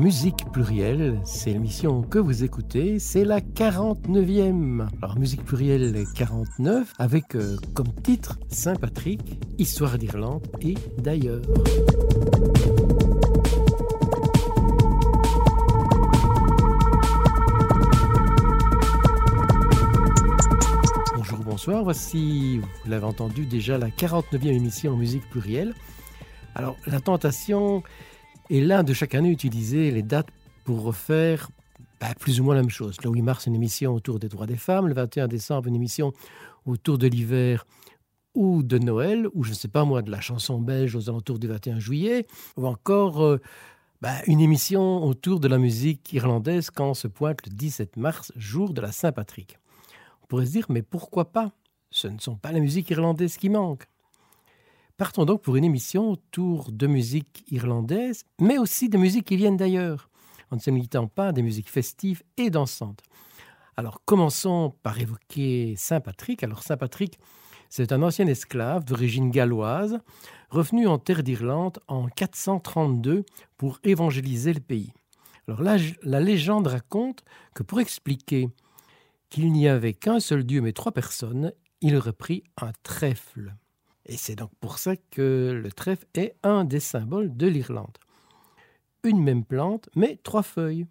Musique plurielle, c'est l'émission que vous écoutez, c'est la 49e. Alors Musique plurielle 49 avec euh, comme titre Saint-Patrick, Histoire d'Irlande et d'ailleurs. Bonjour, bonsoir, voici, vous l'avez entendu déjà, la 49e émission en musique plurielle. Alors la tentation et là, de chaque année, utiliser les dates pour refaire bah, plus ou moins la même chose. Le 8 mars, une émission autour des droits des femmes. Le 21 décembre, une émission autour de l'hiver ou de Noël, ou je ne sais pas moi, de la chanson belge aux alentours du 21 juillet, ou encore euh, bah, une émission autour de la musique irlandaise quand se pointe le 17 mars, jour de la Saint-Patrick. On pourrait se dire, mais pourquoi pas? Ce ne sont pas les musiques irlandaises qui manquent. Partons donc pour une émission autour de musique irlandaise, mais aussi de musiques qui viennent d'ailleurs, en ne se limitant pas des musiques festives et dansantes. Alors commençons par évoquer Saint Patrick. Alors Saint Patrick, c'est un ancien esclave d'origine galloise, revenu en terre d'Irlande en 432 pour évangéliser le pays. Alors là, la légende raconte que pour expliquer qu'il n'y avait qu'un seul Dieu mais trois personnes, il pris un trèfle. Et c'est donc pour ça que le trèfle est un des symboles de l'Irlande. Une même plante, mais trois feuilles.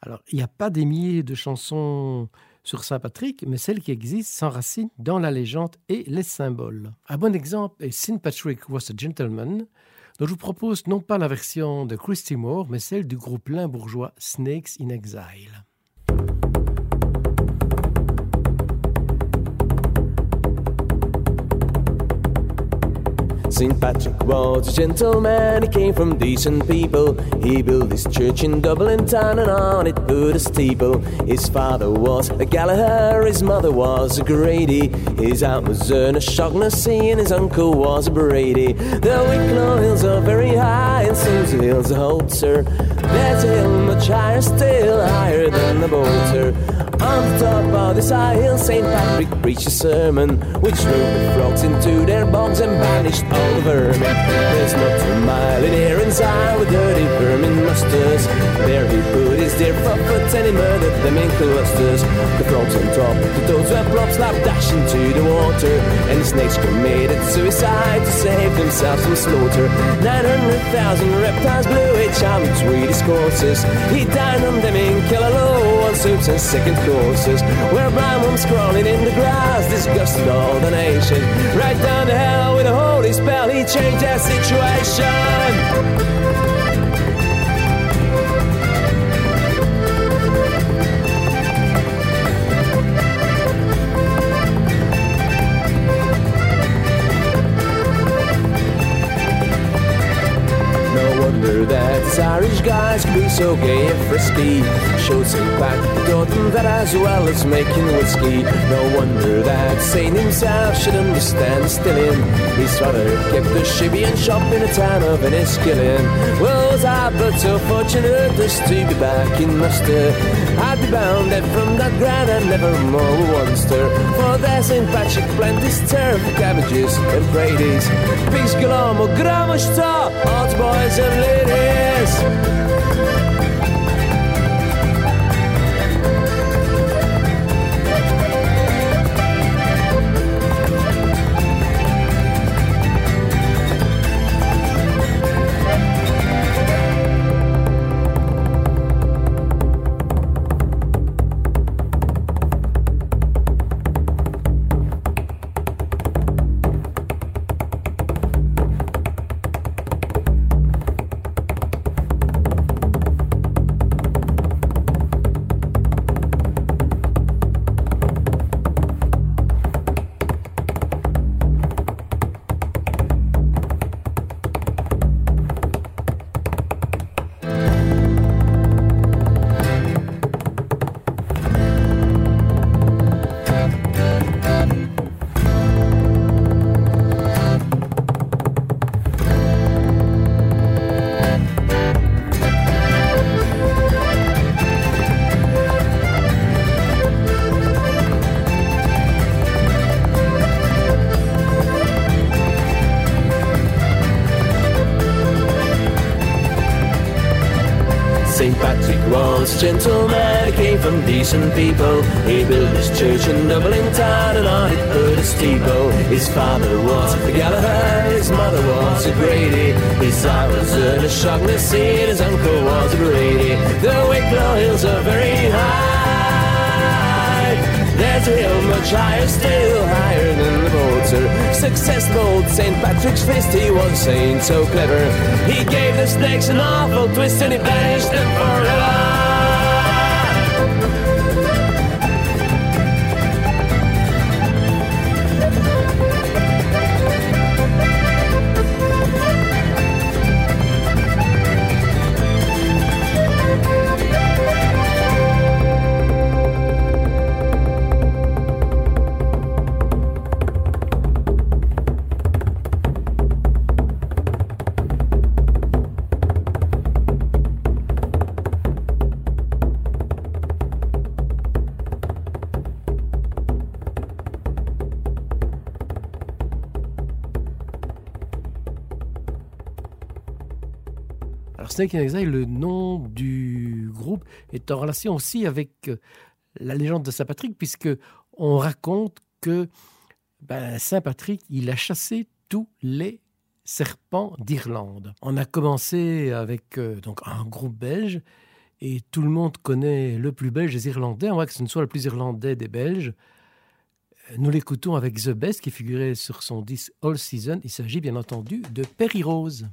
Alors, il n'y a pas des milliers de chansons sur Saint Patrick, mais celles qui existent s'enracinent dans la légende et les symboles. Un bon exemple est Saint Patrick was a Gentleman, dont je vous propose non pas la version de Christy Moore, mais celle du groupe limbourgeois Snakes in Exile. St. Patrick was a gentleman, he came from decent people. He built his church in Dublin town and on it put a steeple. His father was a Gallagher, his mother was a Grady. His aunt was Erna Shaughnessy and his uncle was a Brady. The Wicklow hills are very high and so's the hills oh, of Holter. There's a hill much higher, still higher than the Bolter. On the top of this high hill, St. Patrick preached a sermon, which drove the frogs into their bogs and banished all the vermin. There's not a mile in here inside with dirty vermin musters. There he put his dear puppets and he murdered them in clusters. The frogs on top, the toads were plop slap dash into the water, and the snakes committed suicide to save themselves from slaughter. 900,000 reptiles blew each arm between his courses. He dined on them in Killaloe soups and second courses. Where brown ones crawling in the grass disgusted all the nation. Right down the hill with a holy spell, he changed their situation. Wonder that Irish guys can be so gay and frisky. Patrick taught them that as well as making whiskey. No wonder that Saint himself should understand distilling. His father kept a shibby and shop in the town of Enniskillen. Well, was I but so fortunate as to be back in Munster. I'd be bound that from that ground and never more one stir. For there St. Patrick planted his turf cabbages and. Pigs galore, more grammar star, all boys and ladies. Le nom du groupe est en relation aussi avec euh, la légende de Saint Patrick, puisque on raconte que ben, Saint Patrick, il a chassé tous les serpents d'Irlande. On a commencé avec euh, donc un groupe belge, et tout le monde connaît le plus belge des Irlandais, on voit que ce ne soit le plus irlandais des Belges. Nous l'écoutons avec The Best qui figurait sur son disque All Season. Il s'agit bien entendu de Perry Rose.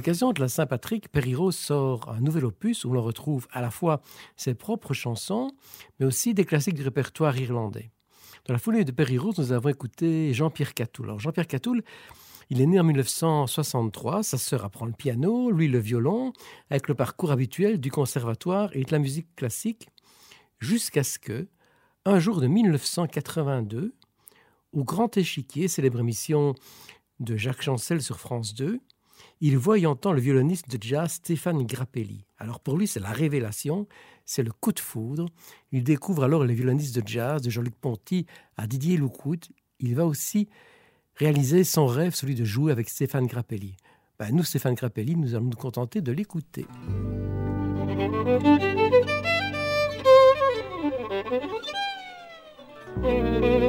L'occasion de la Saint-Patrick, Perry-Rose sort un nouvel opus où l'on retrouve à la fois ses propres chansons, mais aussi des classiques du répertoire irlandais. Dans la foulée de Perry-Rose, nous avons écouté Jean-Pierre Catoul. Alors Jean-Pierre Catoul, il est né en 1963, sa sœur apprend le piano, lui le violon, avec le parcours habituel du conservatoire et de la musique classique, jusqu'à ce que, un jour de 1982, au Grand Échiquier, célèbre émission de Jacques Chancel sur France 2, il voit et entend le violoniste de jazz Stéphane Grappelli. Alors pour lui, c'est la révélation, c'est le coup de foudre. Il découvre alors les violonistes de jazz de Jean-Luc Ponty à Didier Loucoute. Il va aussi réaliser son rêve, celui de jouer avec Stéphane Grappelli. Ben, nous, Stéphane Grappelli, nous allons nous contenter de l'écouter.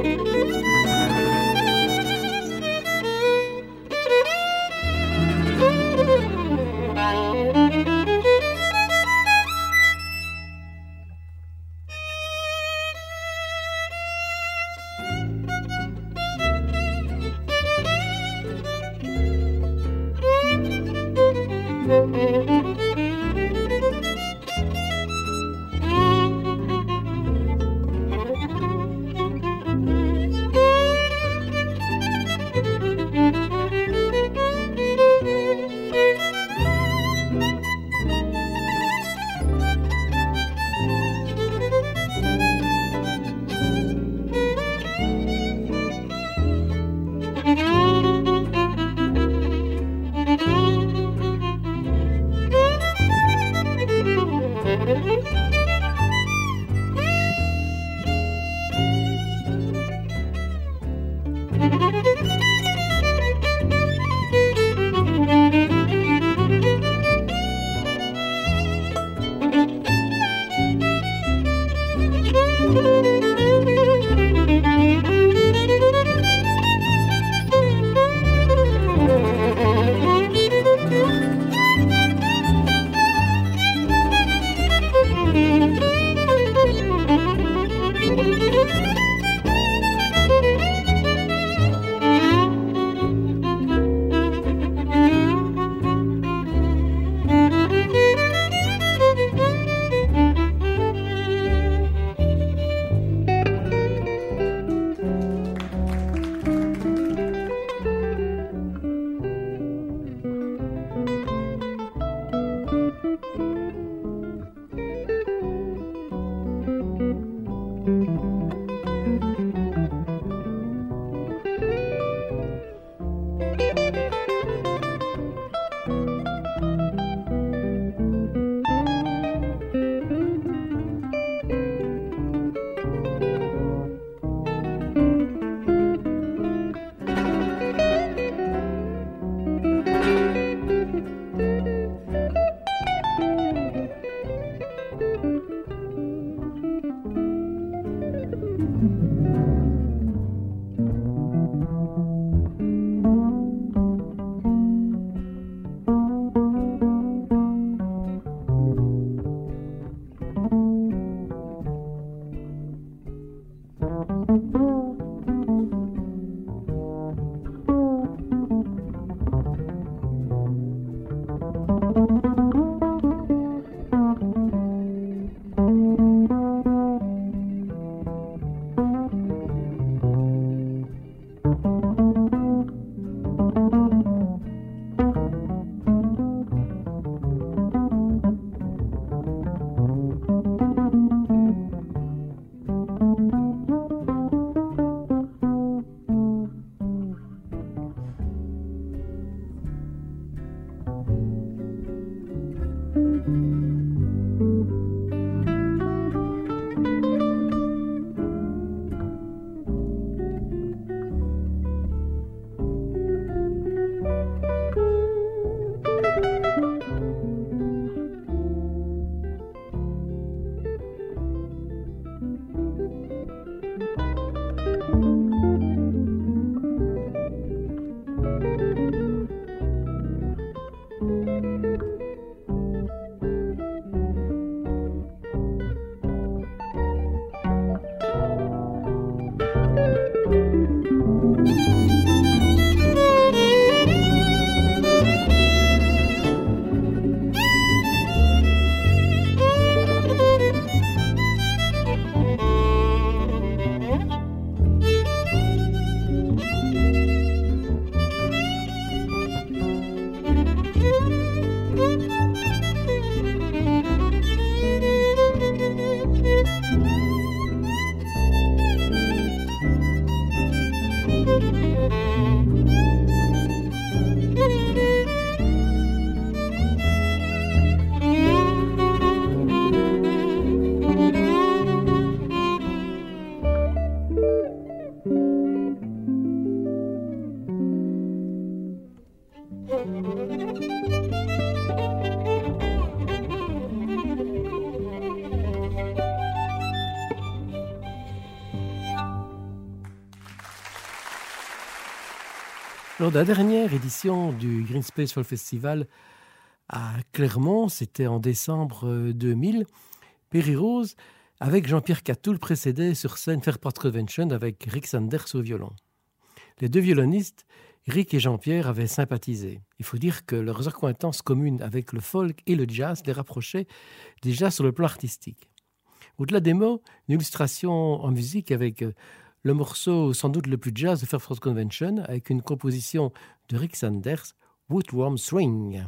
Lors de la dernière édition du Green Space Fall Festival à Clermont, c'était en décembre 2000, euh, Perry Rose, avec Jean-Pierre Catoul, précédait sur scène Fairport Convention avec Rick Sanders au violon. Les deux violonistes, Rick et Jean-Pierre, avaient sympathisé. Il faut dire que leurs accointances communes avec le folk et le jazz les rapprochaient déjà sur le plan artistique. Au-delà des mots, une illustration en musique avec euh, le morceau sans doute le plus jazz de Fairfax Convention avec une composition de Rick Sanders, Woodworm Swing.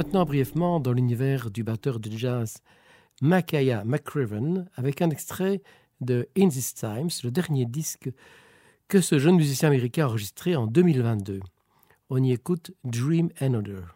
Maintenant brièvement dans l'univers du batteur de jazz Makaya McCraven avec un extrait de In These Times, le dernier disque que ce jeune musicien américain a enregistré en 2022. On y écoute Dream Another.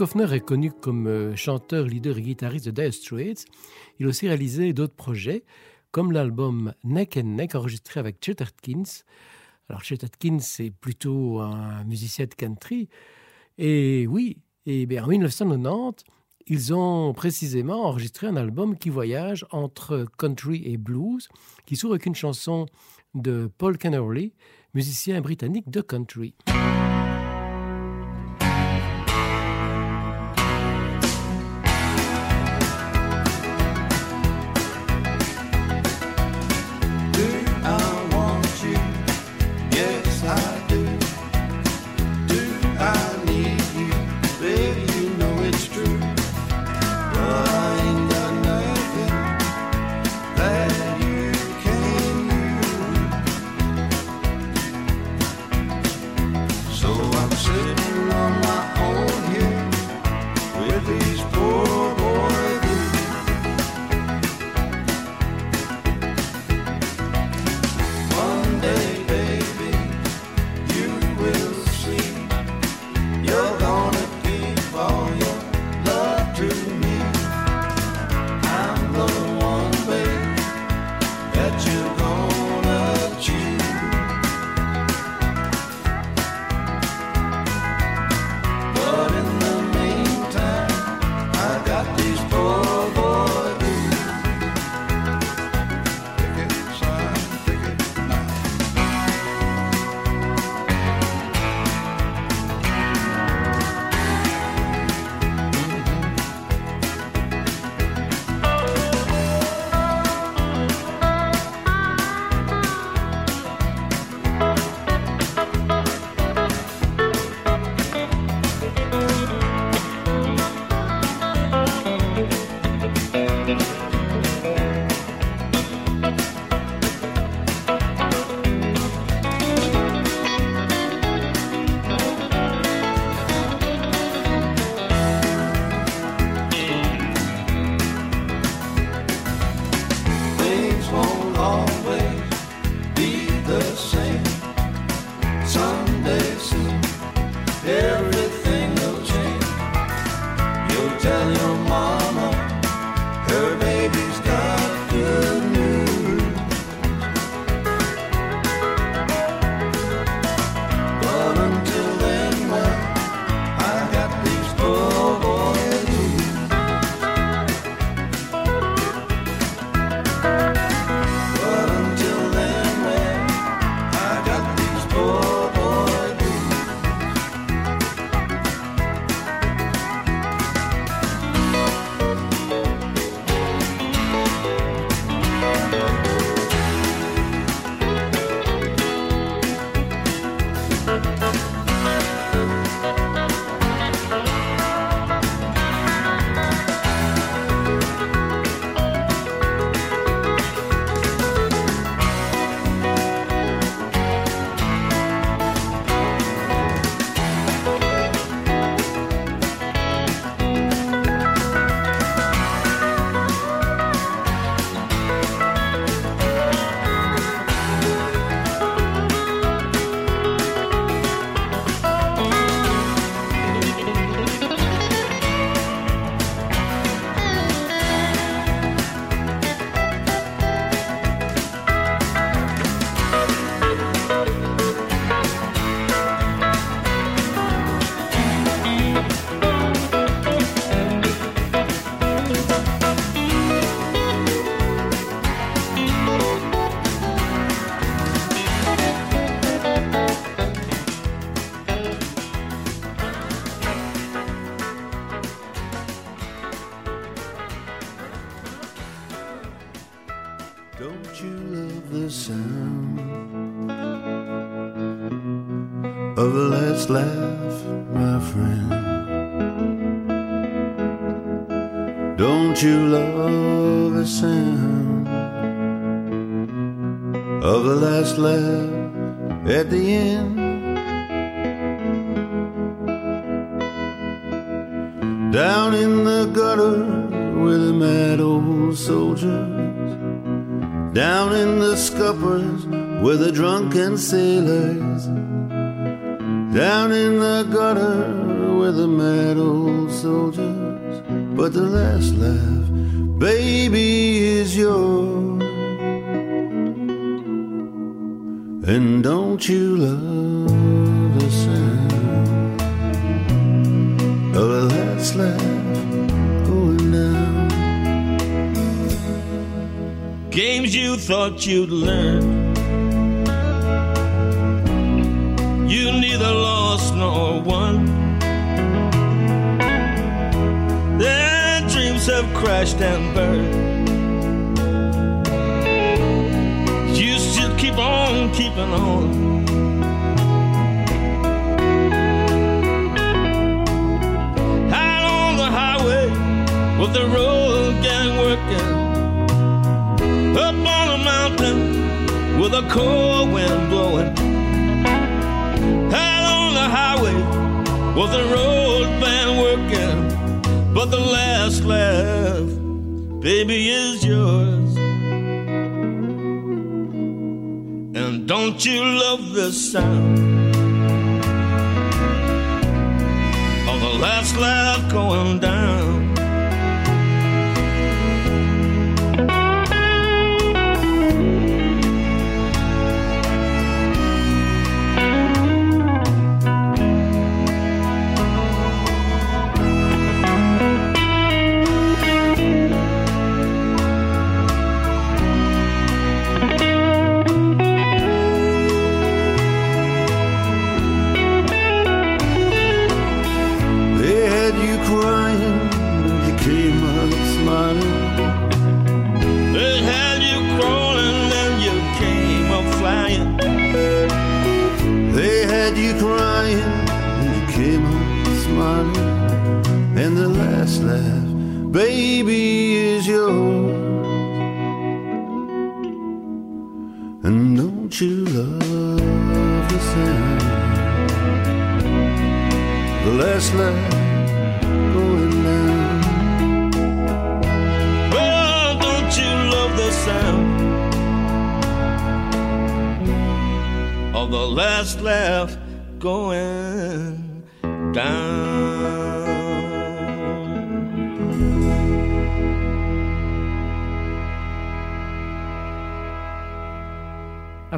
Mark est connu comme euh, chanteur, leader et guitariste de Dire Straits. Il a aussi réalisé d'autres projets, comme l'album Neck and Neck enregistré avec Chet Atkins. Alors Chet Atkins, c'est plutôt un musicien de country. Et oui, et bien en 1990, ils ont précisément enregistré un album qui voyage entre country et blues, qui s'ouvre avec une chanson de Paul Kennerly, musicien britannique de country. Sailors.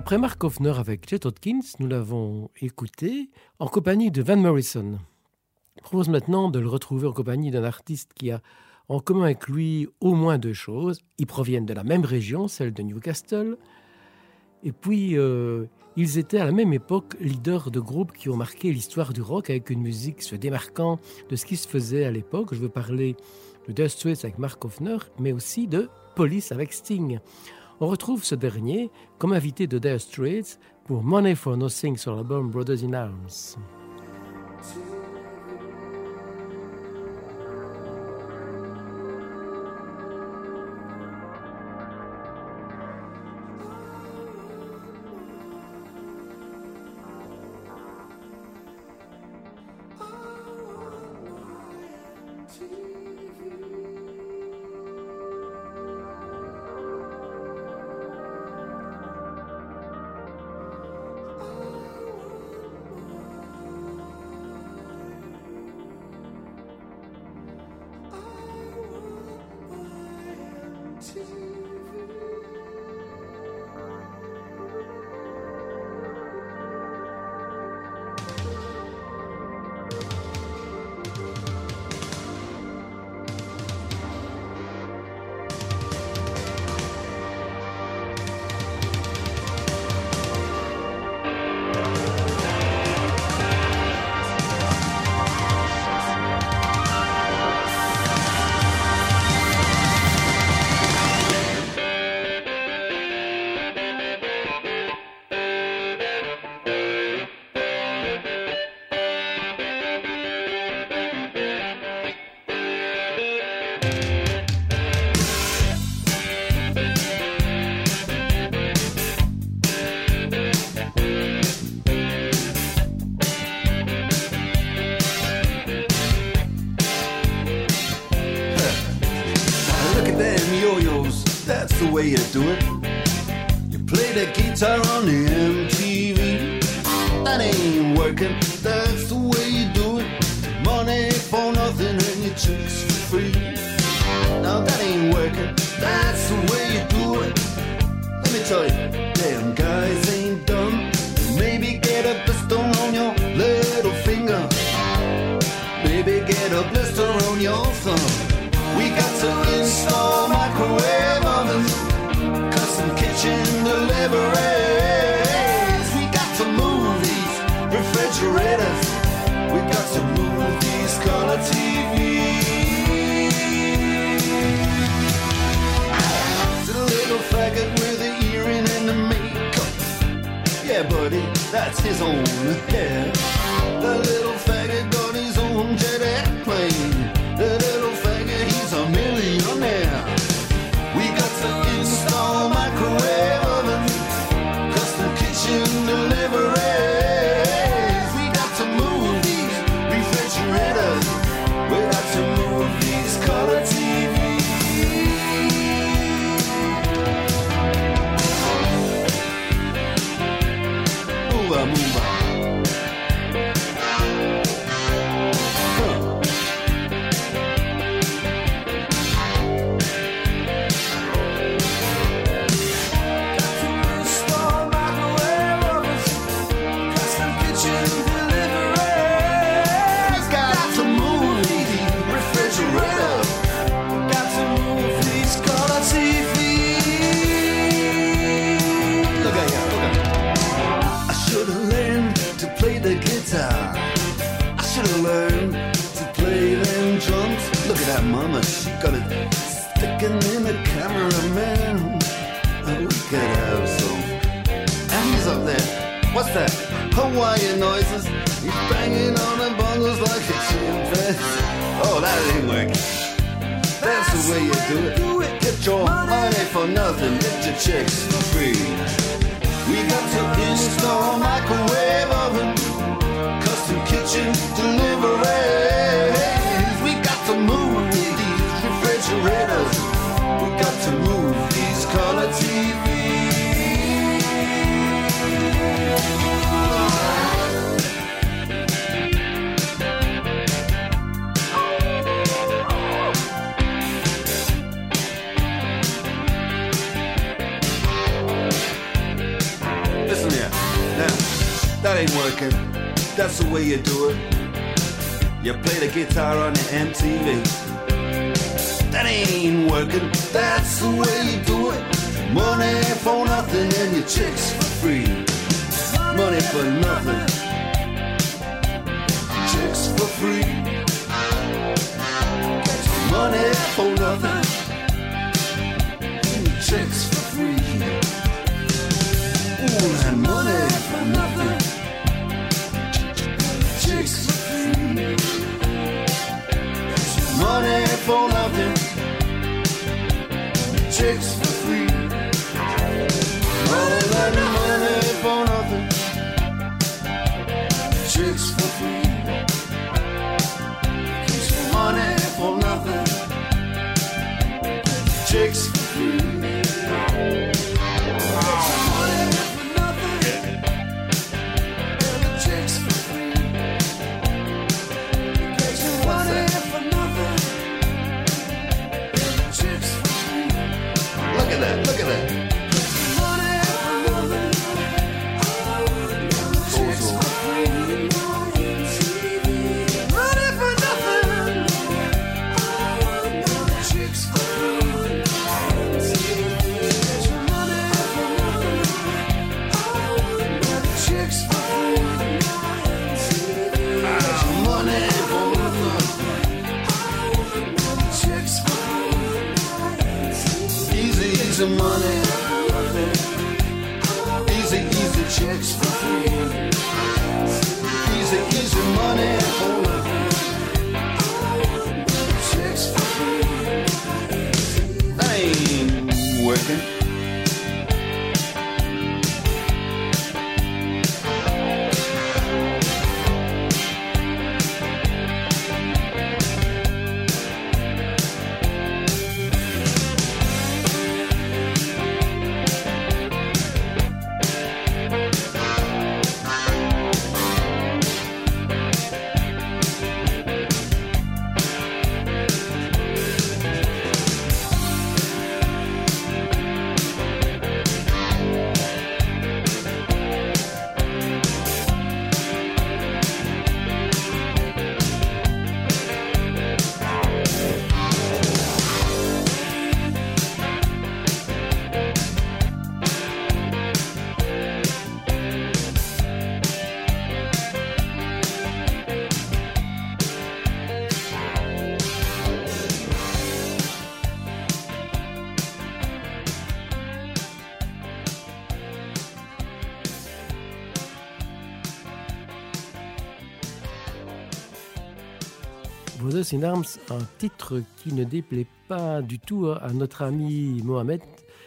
Après Mark Hoffner avec Chet Hopkins, nous l'avons écouté en compagnie de Van Morrison. Je propose maintenant de le retrouver en compagnie d'un artiste qui a en commun avec lui au moins deux choses. Ils proviennent de la même région, celle de Newcastle. Et puis, euh, ils étaient à la même époque leaders de groupes qui ont marqué l'histoire du rock avec une musique se démarquant de ce qui se faisait à l'époque. Je veux parler de Dire Straits avec Mark Hoffner, mais aussi de Police avec Sting. On retrouve ce dernier comme invité de Dire Straits pour Money for Nothing sur l'album Brothers in Arms. that's his own head. The little Easy money, easy, easy checks In Arms, un titre qui ne déplaît pas du tout à notre ami Mohamed,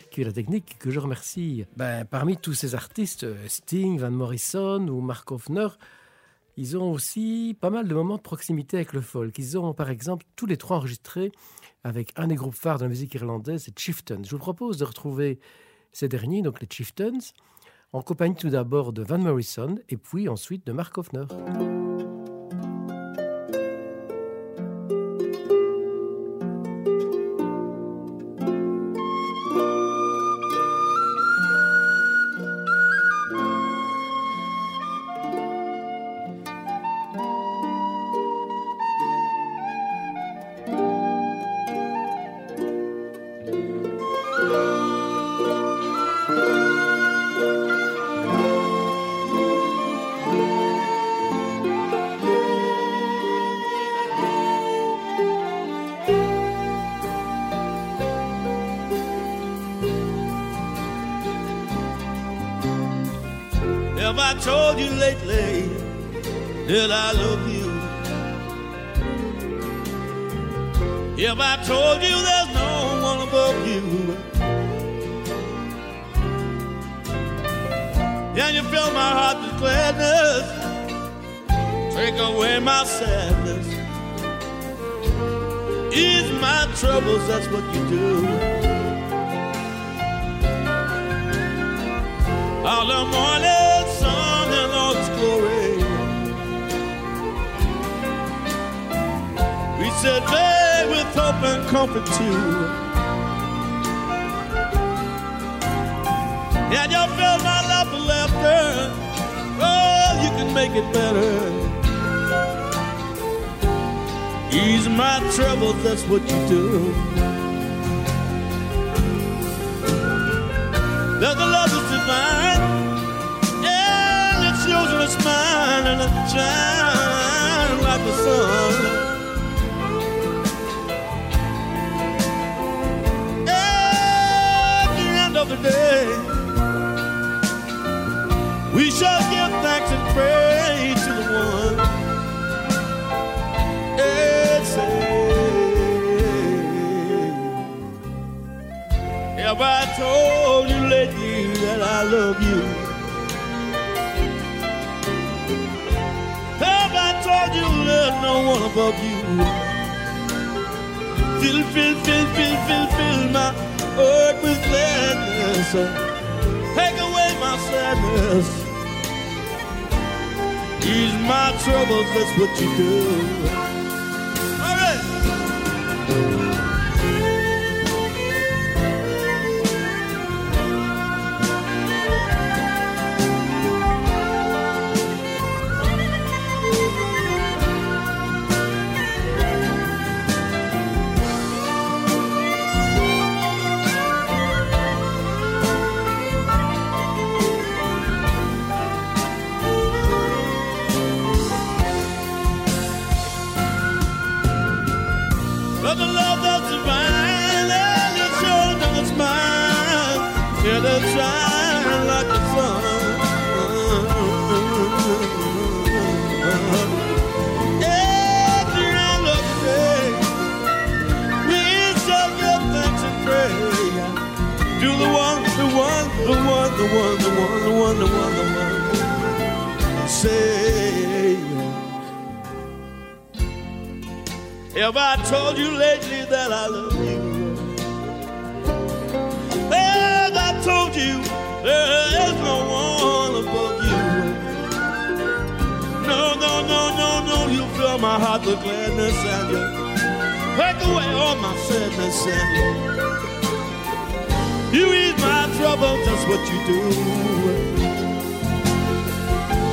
qui est la technique, que je remercie. Ben, parmi tous ces artistes, Sting, Van Morrison ou Mark Hoffner, ils ont aussi pas mal de moments de proximité avec le folk. Ils ont par exemple tous les trois enregistré avec un des groupes phares de la musique irlandaise, c'est Chieftains. Je vous propose de retrouver ces derniers, donc les Chieftains, en compagnie tout d'abord de Van Morrison et puis ensuite de Mark Hoffner. Did I love you? If I told you there's no one above you, and you fill my heart with gladness, take away my sadness, ease my troubles, that's what you do. All the morning. a day with hope and comfort too. And you fill my life with laughter. Oh, you can make it better. Ease my troubles, that's what you do. There's a love that's divine, and it's yours and it's mine, and it shines like the sun. told you lately that I love you? Have I told you there's no one above you? Fill, fill, fill, fill, fill, fill my heart with gladness. Take away my sadness. Ease my troubles, that's what you do. All right. Have I told you lately that I love you? Have I told you there is no one above you? No, no, no, no, no, you fill my heart with gladness and you take away all my sadness and you, you ease my trouble, that's what you do.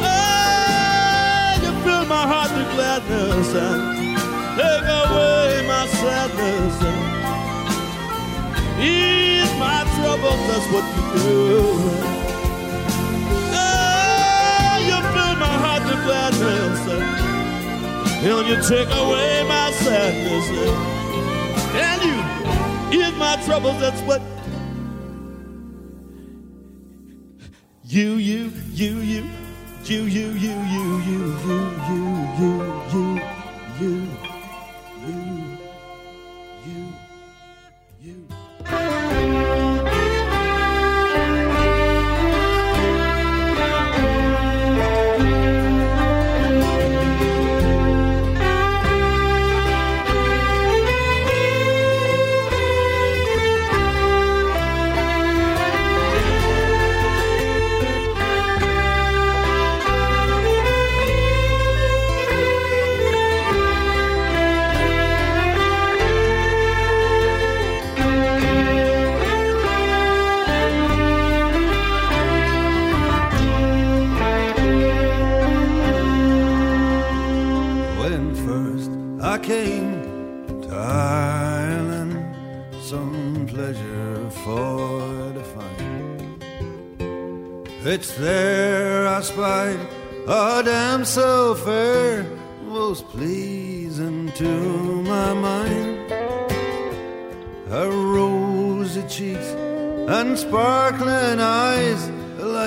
Oh, you fill my heart with gladness and Take away my sadness ease my troubles. That's what you do. Oh, you fill my heart with gladness and you take away my sadness and you ease my troubles. That's what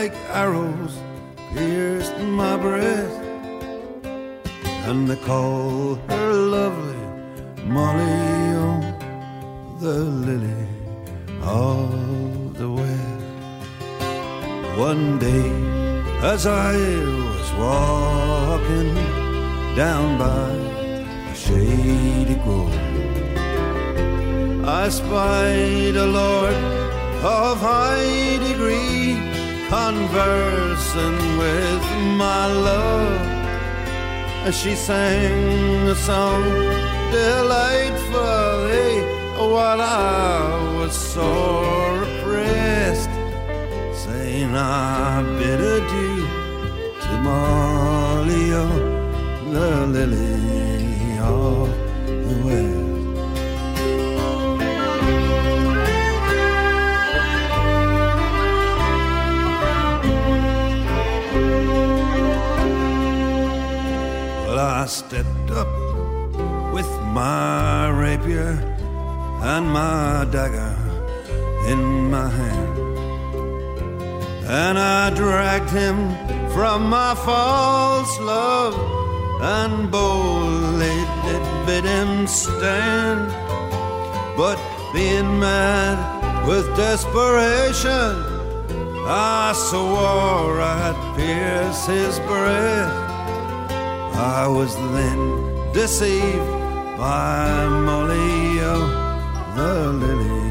like arrows, pierced my breast and they call her lovely Molly, oh, the lily of the west. One day, as I was walking down by a shady grove, I spied a lord of high degree conversing with my love as she sang a song delightfully while I was sore oppressed, saying I bid adieu to Molly, the lily of the west. I stepped up with my rapier and my dagger in my hand. And I dragged him from my false love and boldly did bid him stand. But being mad with desperation, I swore I'd pierce his breast. I was then deceived by Molly, oh, the lily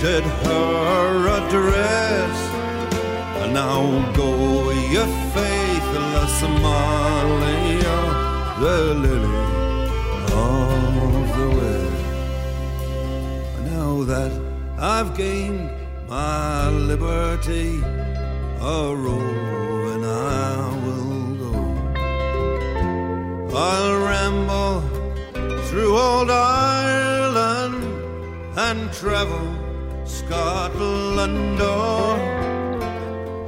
did her address. And now go, you faithless Molly, the lily of the west. Now that I've gained my liberty, a I will go. I'll ramble through old Ireland and travel O'er.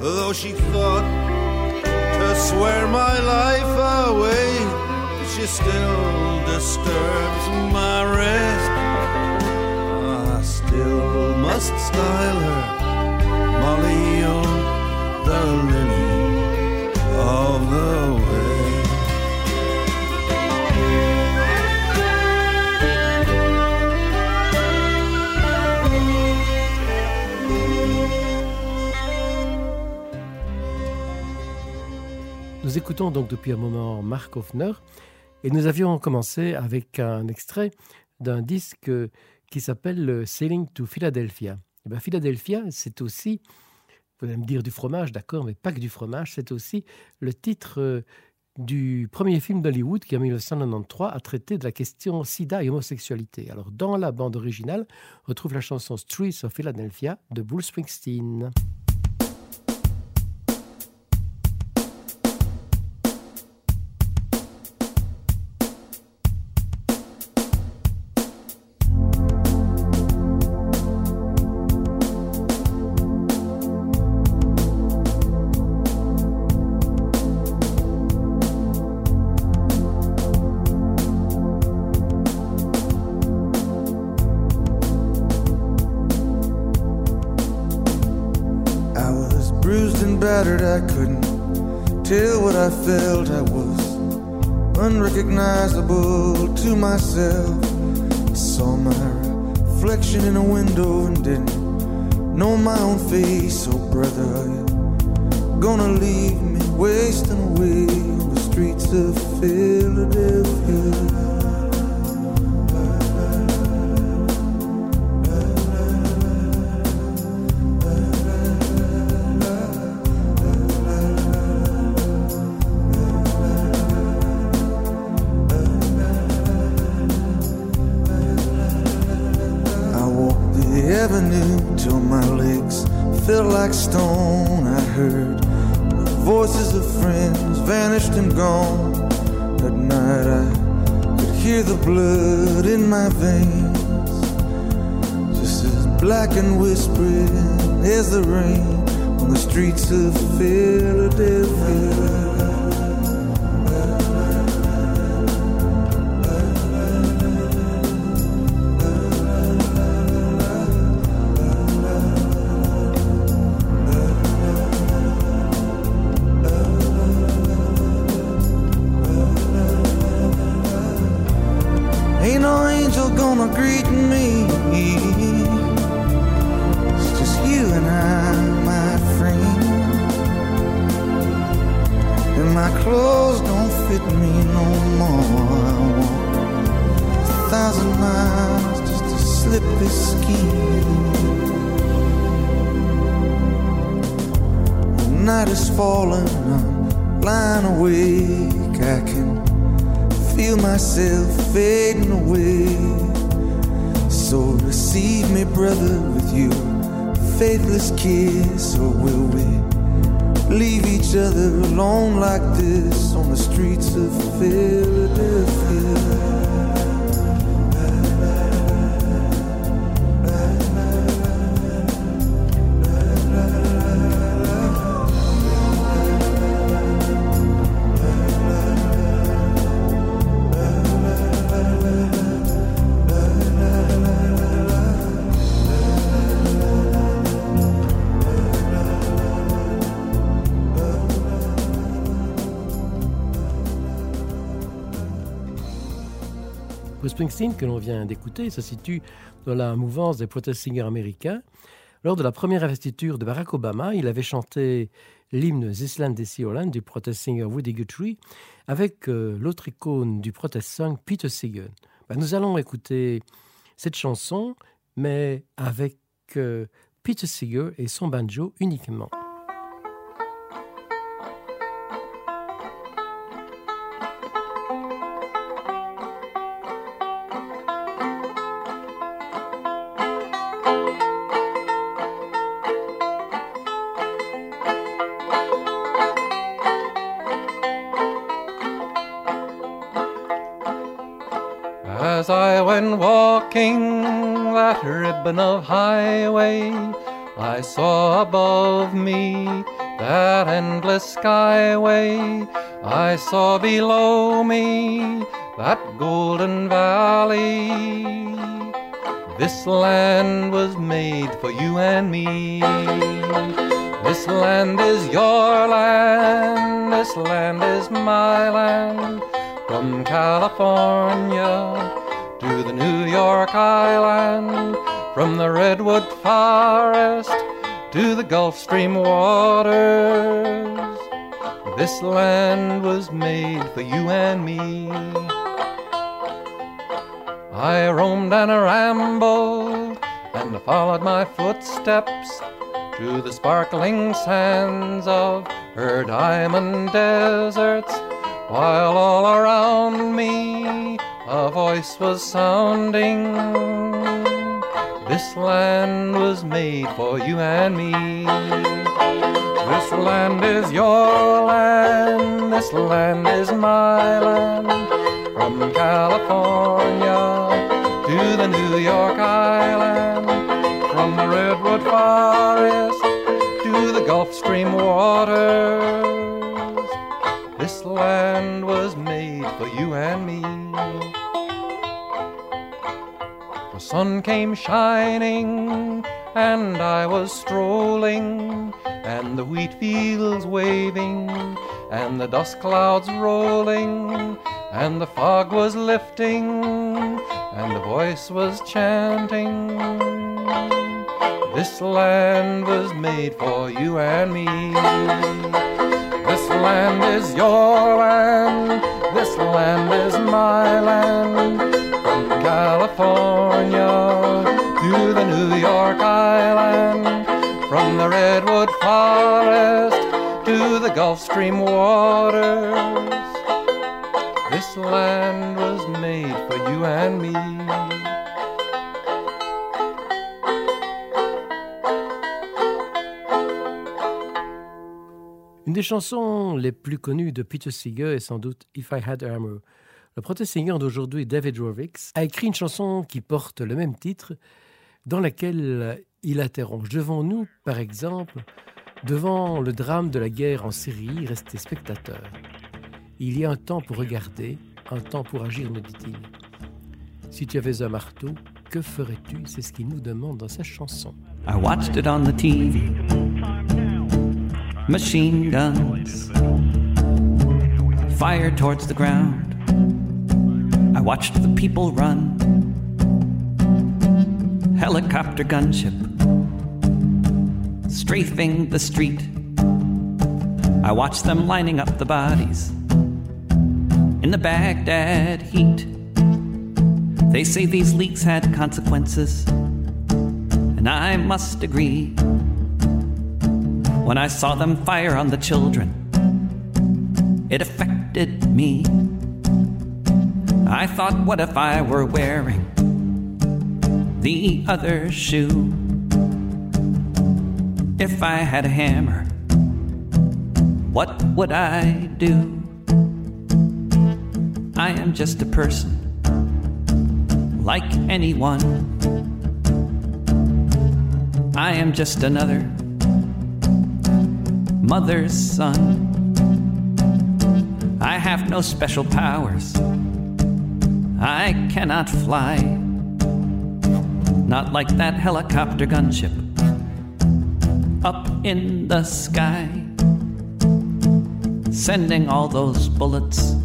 Though she thought to swear my life away, she still disturbs my rest. I still must style her Molly, oh, the lily of the Écoutons donc depuis un moment Mark Hoffner et nous avions commencé avec un extrait d'un disque qui s'appelle Sailing to Philadelphia. Et bien, Philadelphia, c'est aussi, vous allez me dire du fromage, d'accord, mais pas que du fromage, c'est aussi le titre euh, du premier film d'Hollywood qui en 1993 a traité de la question sida et homosexualité. Alors dans la bande originale, on retrouve la chanson Streets of Philadelphia de Bruce Springsteen. As the rain on the streets of Philadelphia. Que l'on vient d'écouter, se situe dans la mouvance des protest singers américains. Lors de la première investiture de Barack Obama, il avait chanté l'hymne This Land This Your du protest singer Woody Guthrie avec euh, l'autre icône du protest song Peter Seeger. Ben, nous allons écouter cette chanson, mais avec euh, Peter Seeger et son banjo uniquement. Saw below me that golden valley. This land was made for you and me. This land is your land, this land is my land. From California to the New York Island, from the Redwood Forest to the Gulf Stream waters. This land sparkling sands of her diamond deserts, while all around me a voice was sounding. This land was made for you and me. The dust clouds rolling, and the fog was lifting, and the voice was chanting. This land was made for you and me. This land is your land. This land is my land. From California to the New York Island. From the Redwood Forest Stream waters. This land was made for you and me. Une des chansons les plus connues de Peter Seeger est sans doute If I Had a Hammer. Le protestant d'aujourd'hui, David Rovix, a écrit une chanson qui porte le même titre, dans laquelle il interroge Devons-nous, par exemple, devant le drame de la guerre en Syrie, rester spectateur Il y a un temps pour regarder, un temps pour agir, nous dit-il. Si tu avais un marteau, que ferais-tu? C'est ce qu'il nous demande dans sa chanson. I watched it on the TV. Machine guns, fire towards the ground. I watched the people run. Helicopter gunship strafing the street. I watched them lining up the bodies in the Baghdad heat. They say these leaks had consequences, and I must agree. When I saw them fire on the children, it affected me. I thought, what if I were wearing the other shoe? If I had a hammer, what would I do? I am just a person, like anyone. I am just another mother's son. I have no special powers. I cannot fly. Not like that helicopter gunship up in the sky, sending all those bullets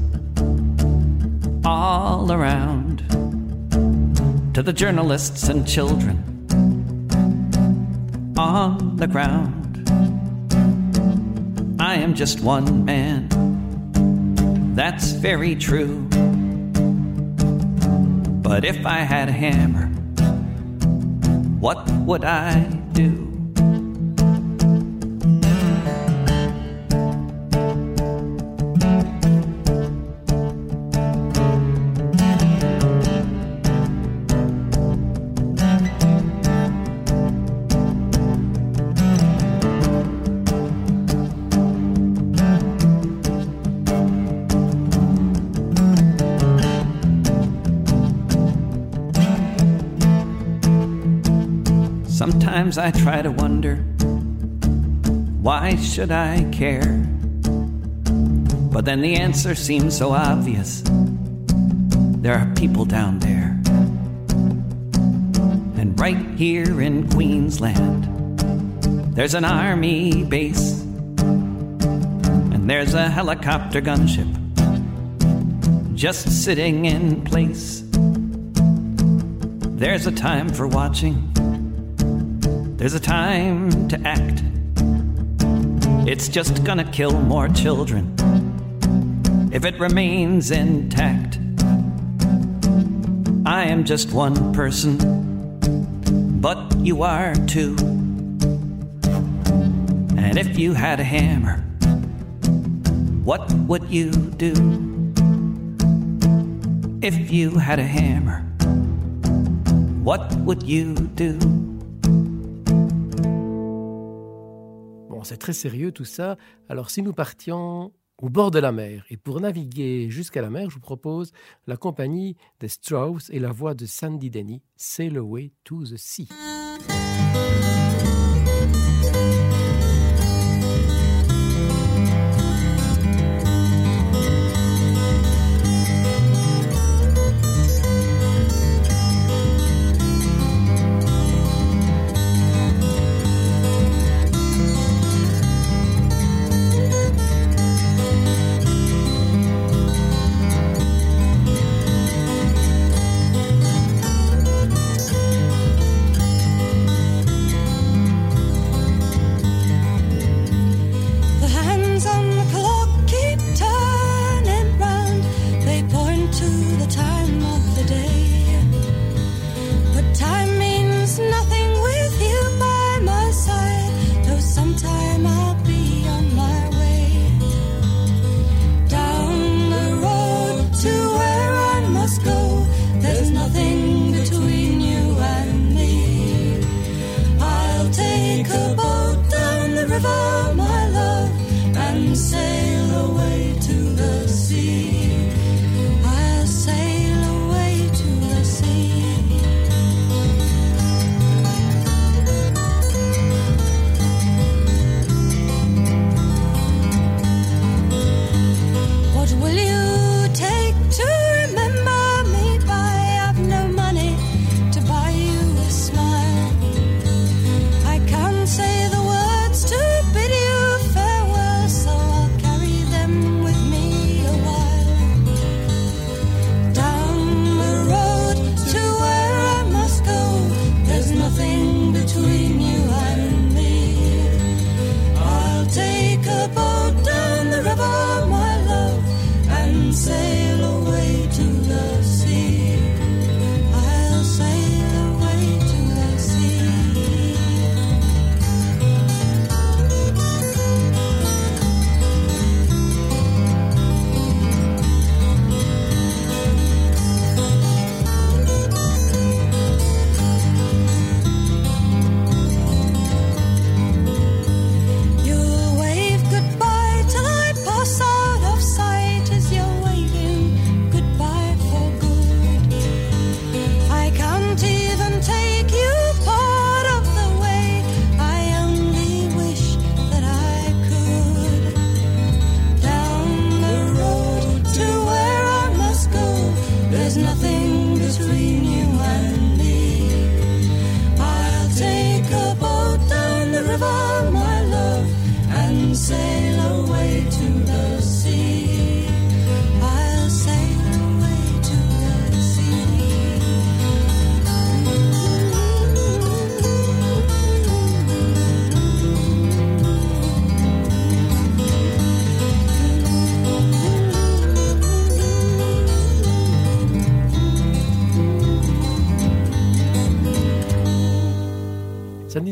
all around to the journalists and children on the ground. I am just one man. That's very true. But if I had a hammer, what would I Sometimes I try to wonder why should I care? But then the answer seems so obvious. There are people down there. And right here in Queensland, there's an army base. And there's a helicopter gunship just sitting in place. There's a time for watching there's a time to act. It's just gonna kill more children if it remains intact. I am just one person, but you are too. And if you had a hammer, what would you do? If you had a hammer, what would you do? C'est très sérieux tout ça. Alors si nous partions au bord de la mer, et pour naviguer jusqu'à la mer, je vous propose la compagnie des Strauss et la voix de Sandy Denny, Sail Away to the Sea.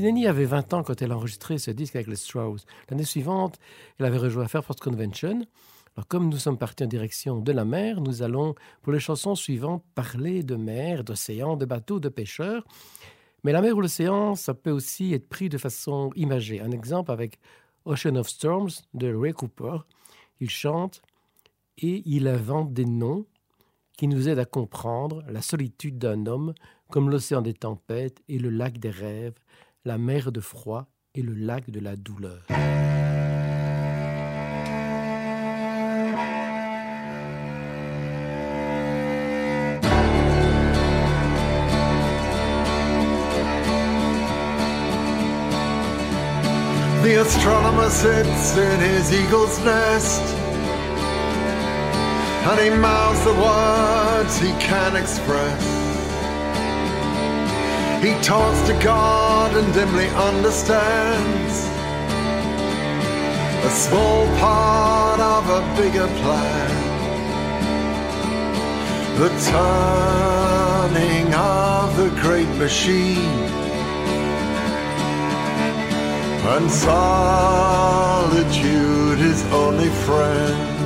Denny avait 20 ans quand elle a enregistré ce disque avec les Strauss. L'année suivante, elle avait rejoint Fairport Convention. Alors, comme nous sommes partis en direction de la mer, nous allons, pour les chansons suivantes, parler de mer, d'océan, de bateaux, de pêcheurs. Mais la mer ou l'océan, ça peut aussi être pris de façon imagée. Un exemple avec Ocean of Storms de Ray Cooper. Il chante et il invente des noms qui nous aident à comprendre la solitude d'un homme, comme l'océan des tempêtes et le lac des rêves, la mer de froid et le lac de la douleur. The astronomer sits in his eagle's nest and he mouths the words he can express. He talks to God and dimly understands a small part of a bigger plan. The turning of the great machine and solitude is only friend.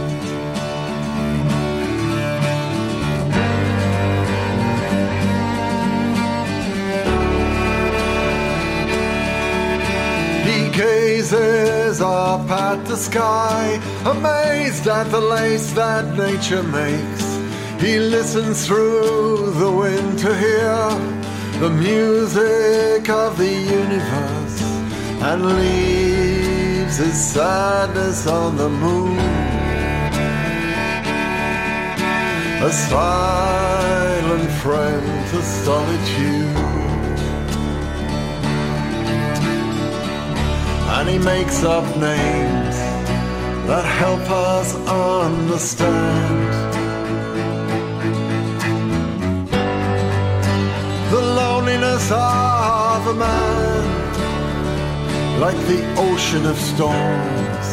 Gazes up at the sky, amazed at the lace that nature makes. He listens through the wind to hear the music of the universe and leaves his sadness on the moon. A silent friend to solitude. And he makes up names that help us understand. The loneliness of a man like the ocean of storms,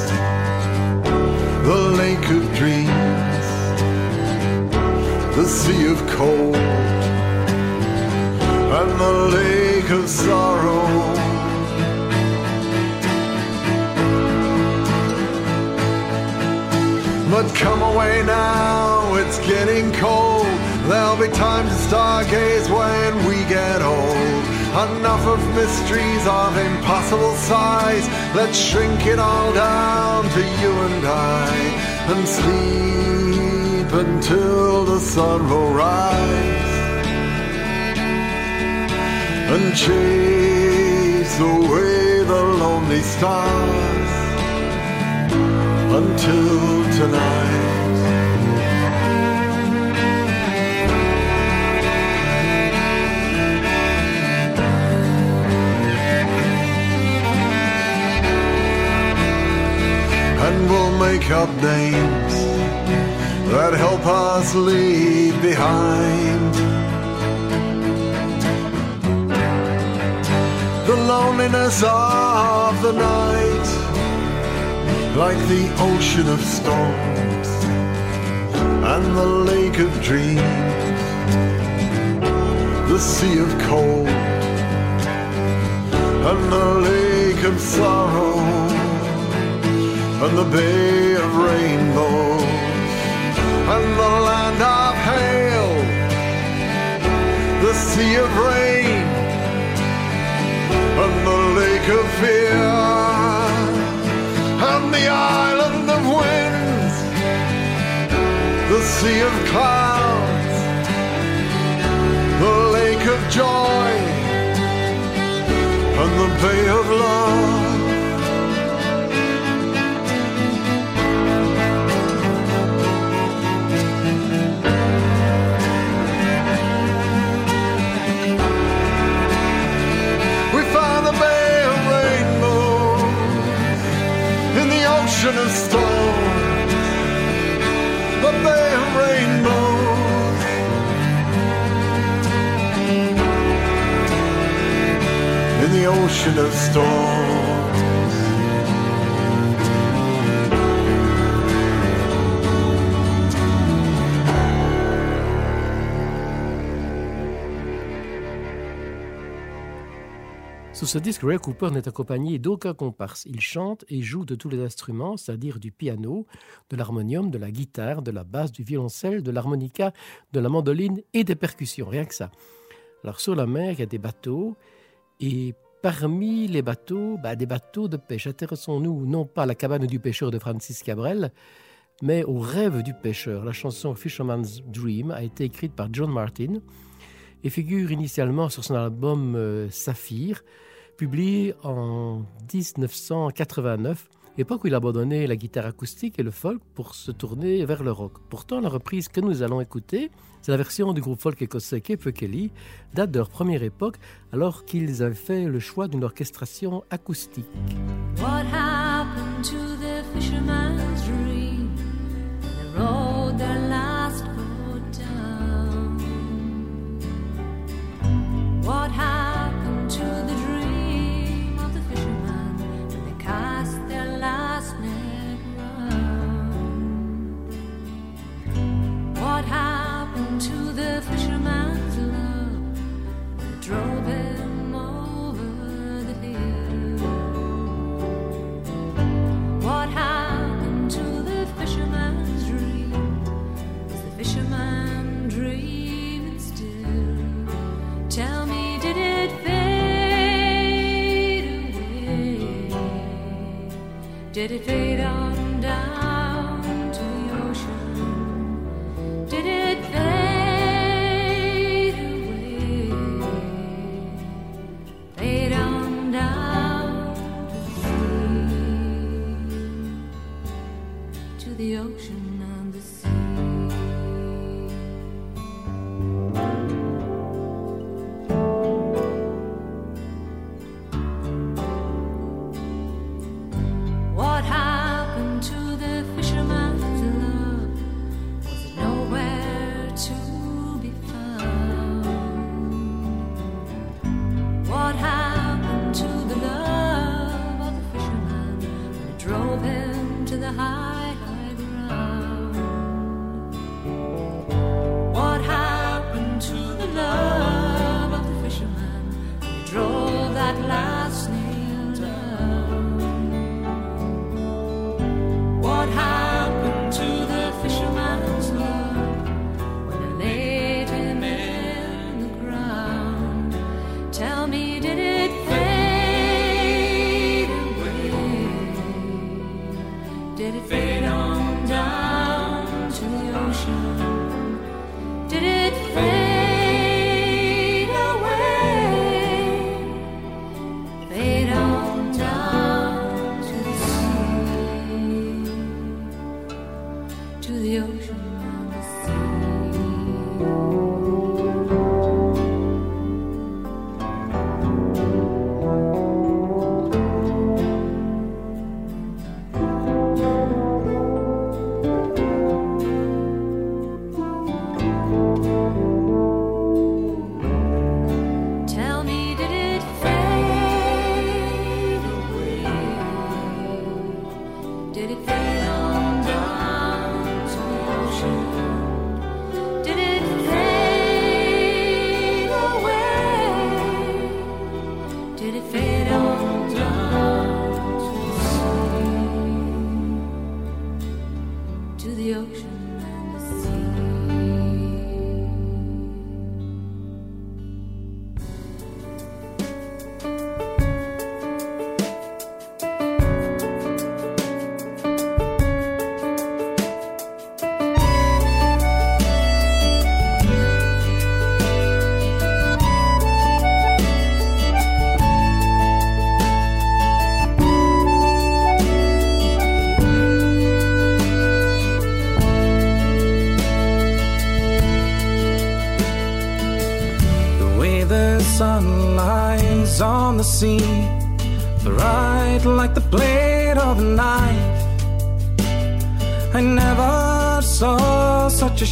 the lake of dreams, the sea of cold, and the lake of sorrow. But come away now, it's getting cold. There'll be time to stargaze when we get old. Enough of mysteries of impossible size. Let's shrink it all down to you and I and sleep until the sun will rise and chase away the lonely stars until tonight. and we'll make up names that help us leave behind the loneliness of the night, like the ocean of storms and the lake of dreams, the sea of cold and the lake of sorrow and the bay of rainbows and the land of hail, the sea of rain and the lake of fear the island of winds, the sea of clouds, the lake of joy and the bay of love. Ocean of storms. The bay of rainbows. In the ocean of storms. Ce disque, Ray Cooper n'est accompagné d'aucun comparse. Il chante et joue de tous les instruments, c'est-à-dire du piano, de l'harmonium, de la guitare, de la basse, du violoncelle, de l'harmonica, de la mandoline et des percussions, rien que ça. Alors sur la mer, il y a des bateaux et parmi les bateaux, bah, des bateaux de pêche. Intéressons-nous non pas à la cabane du pêcheur de Francis Cabrel, mais au rêve du pêcheur. La chanson Fisherman's Dream a été écrite par John Martin et figure initialement sur son album euh, Saphir, publié en 1989, époque où il a abandonné la guitare acoustique et le folk pour se tourner vers le rock. Pourtant, la reprise que nous allons écouter, c'est la version du groupe folk écossais Cape Kelly, date de leur première époque, alors qu'ils avaient fait le choix d'une orchestration acoustique. Did it fade on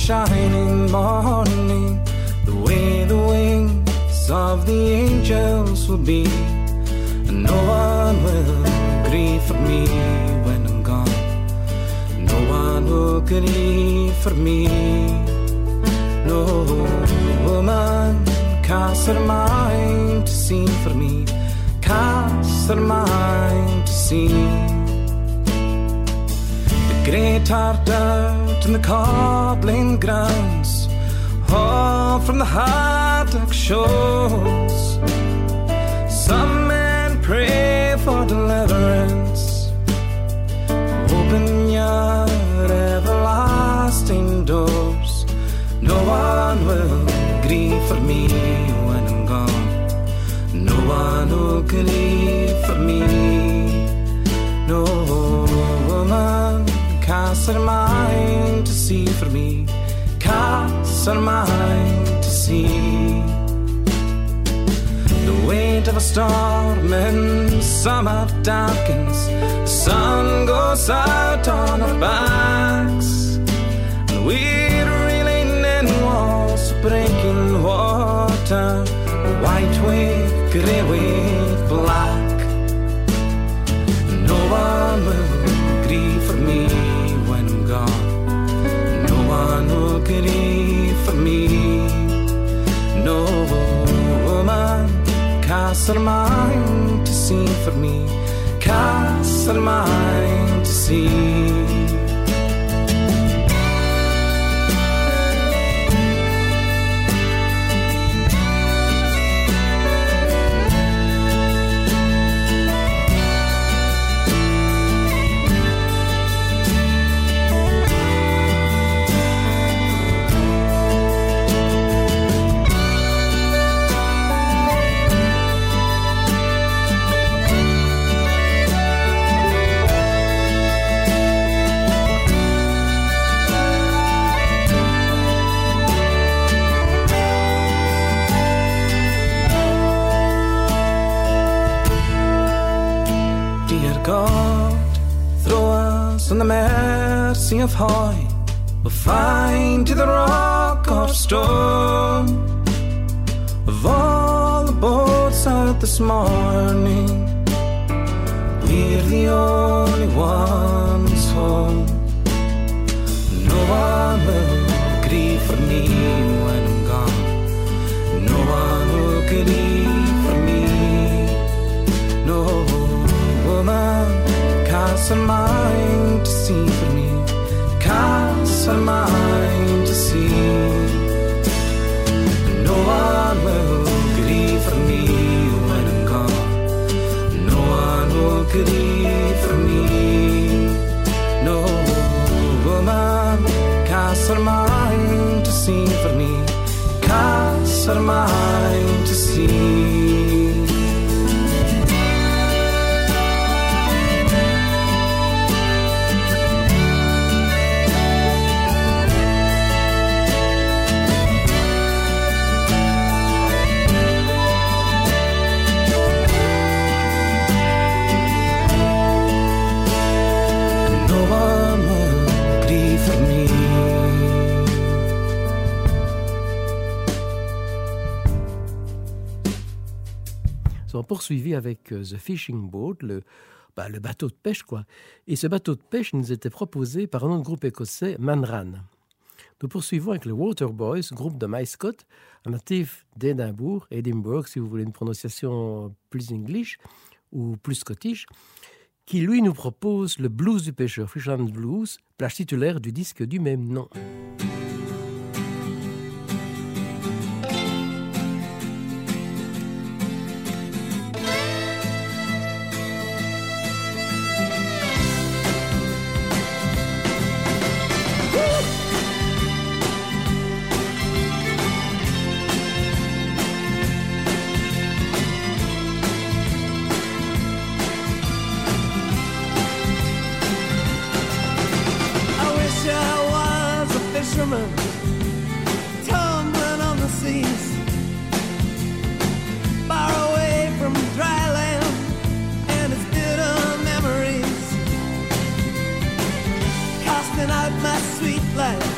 shining morning. The way the wings of the angels will be, and no one will grieve for me when I'm gone. No one will grieve for me. No woman cast her mind to see for me, cast her mind to see. The great heart out in the coddling grounds, all from the Haddock shores. Some men pray for deliverance, open your everlasting doors. No one will grieve for me when I'm gone. No one will grieve for me. No woman casts her mind to see for me. Mind to see. The weight of a storm in summer darkens. The sun goes out on our backs. And we're reeling in walls, breaking water. White wave, grey wave, black. No one will grieve for me when I'm gone. No one will grieve for me. No woman casts her mind to see for me. Casts her mind to see. To the rock of stone. Of all the boats out this morning, we're the only ones home. No one will grieve for me when I'm gone. No one will grieve for me. No woman casts a mind to see for me, her mind to see. No one will poursuivi avec euh, The Fishing Boat, bah, le, bateau de pêche, quoi. Et ce bateau de pêche nous était proposé par un autre groupe écossais, Manran. Nous poursuivons avec le Water Boys, groupe de Myscott, un natif d'Édimbourg, Edinburgh, si vous voulez une prononciation plus English ou plus Scottish, qui lui nous propose le blues du pêcheur, Fishland Blues, plage titulaire du disque du même nom. my sweet life.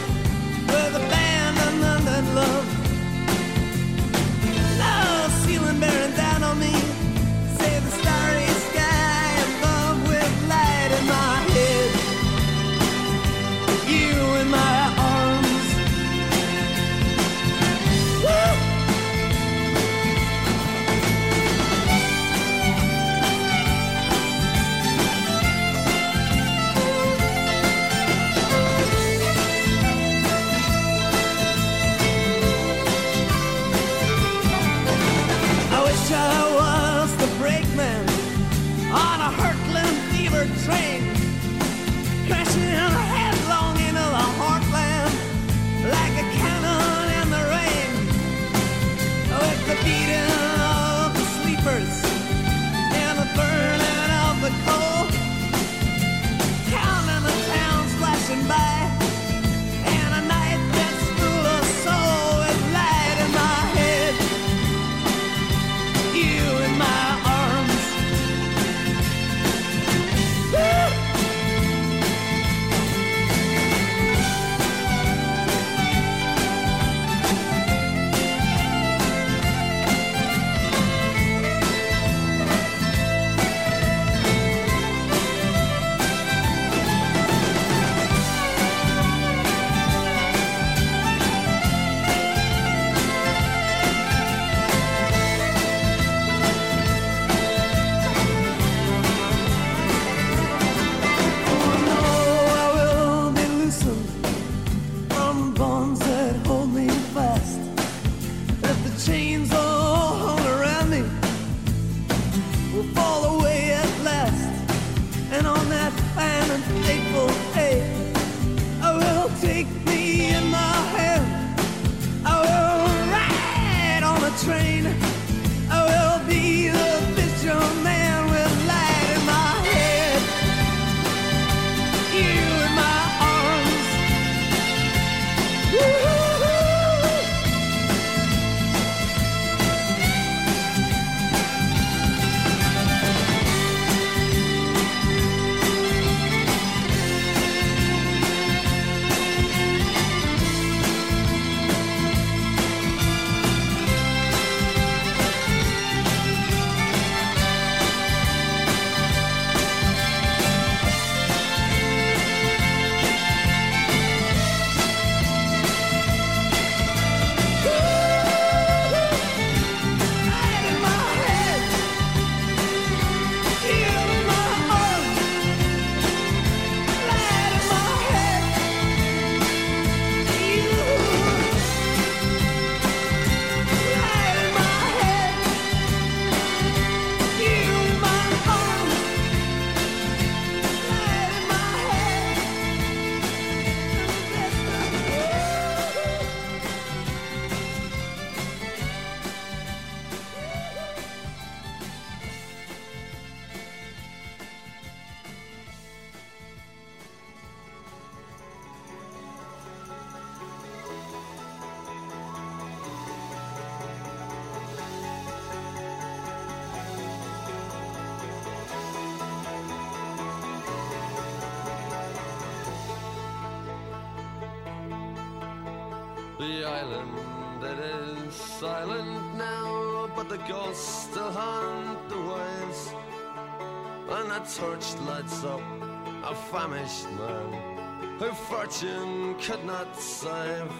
Fortune could not save.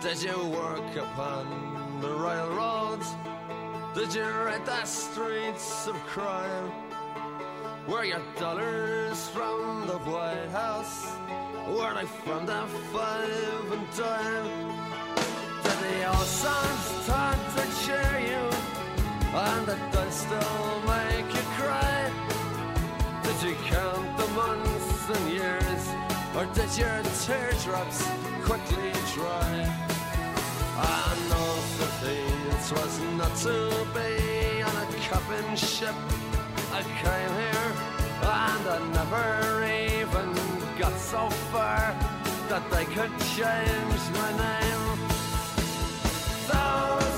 Did you work upon the railroads? Did you ride the streets of crime? Were your dollars from the White House? Were they from the five and dime? Did the old songs start to cheer you? And did they still make you cry? Did you count the months and years? Or did your teardrops quickly dry? I know the was not to be on a coffin ship. I came here and I never even got so far that they could change my name. Thousands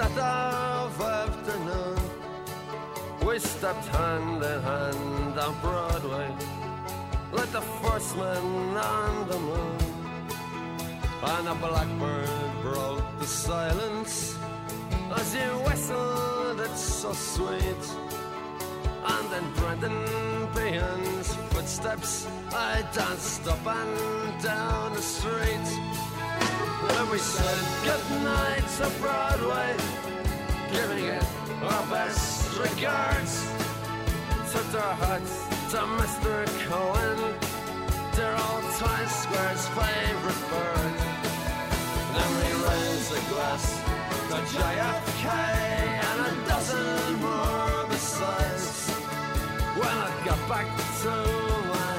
of afternoon, we stepped hand in hand on Broadway, like the first man on the moon. And a blackbird broke the silence as you whistled, it's so sweet. And in Brendan Behan's footsteps, I danced up and down the street. And we said goodnight to Broadway, giving it our best regards. Took our hats to Mr. Cohan, dear old Times Square's favorite bird. Then we raised a glass to JFK and a dozen more besides. When I got back to my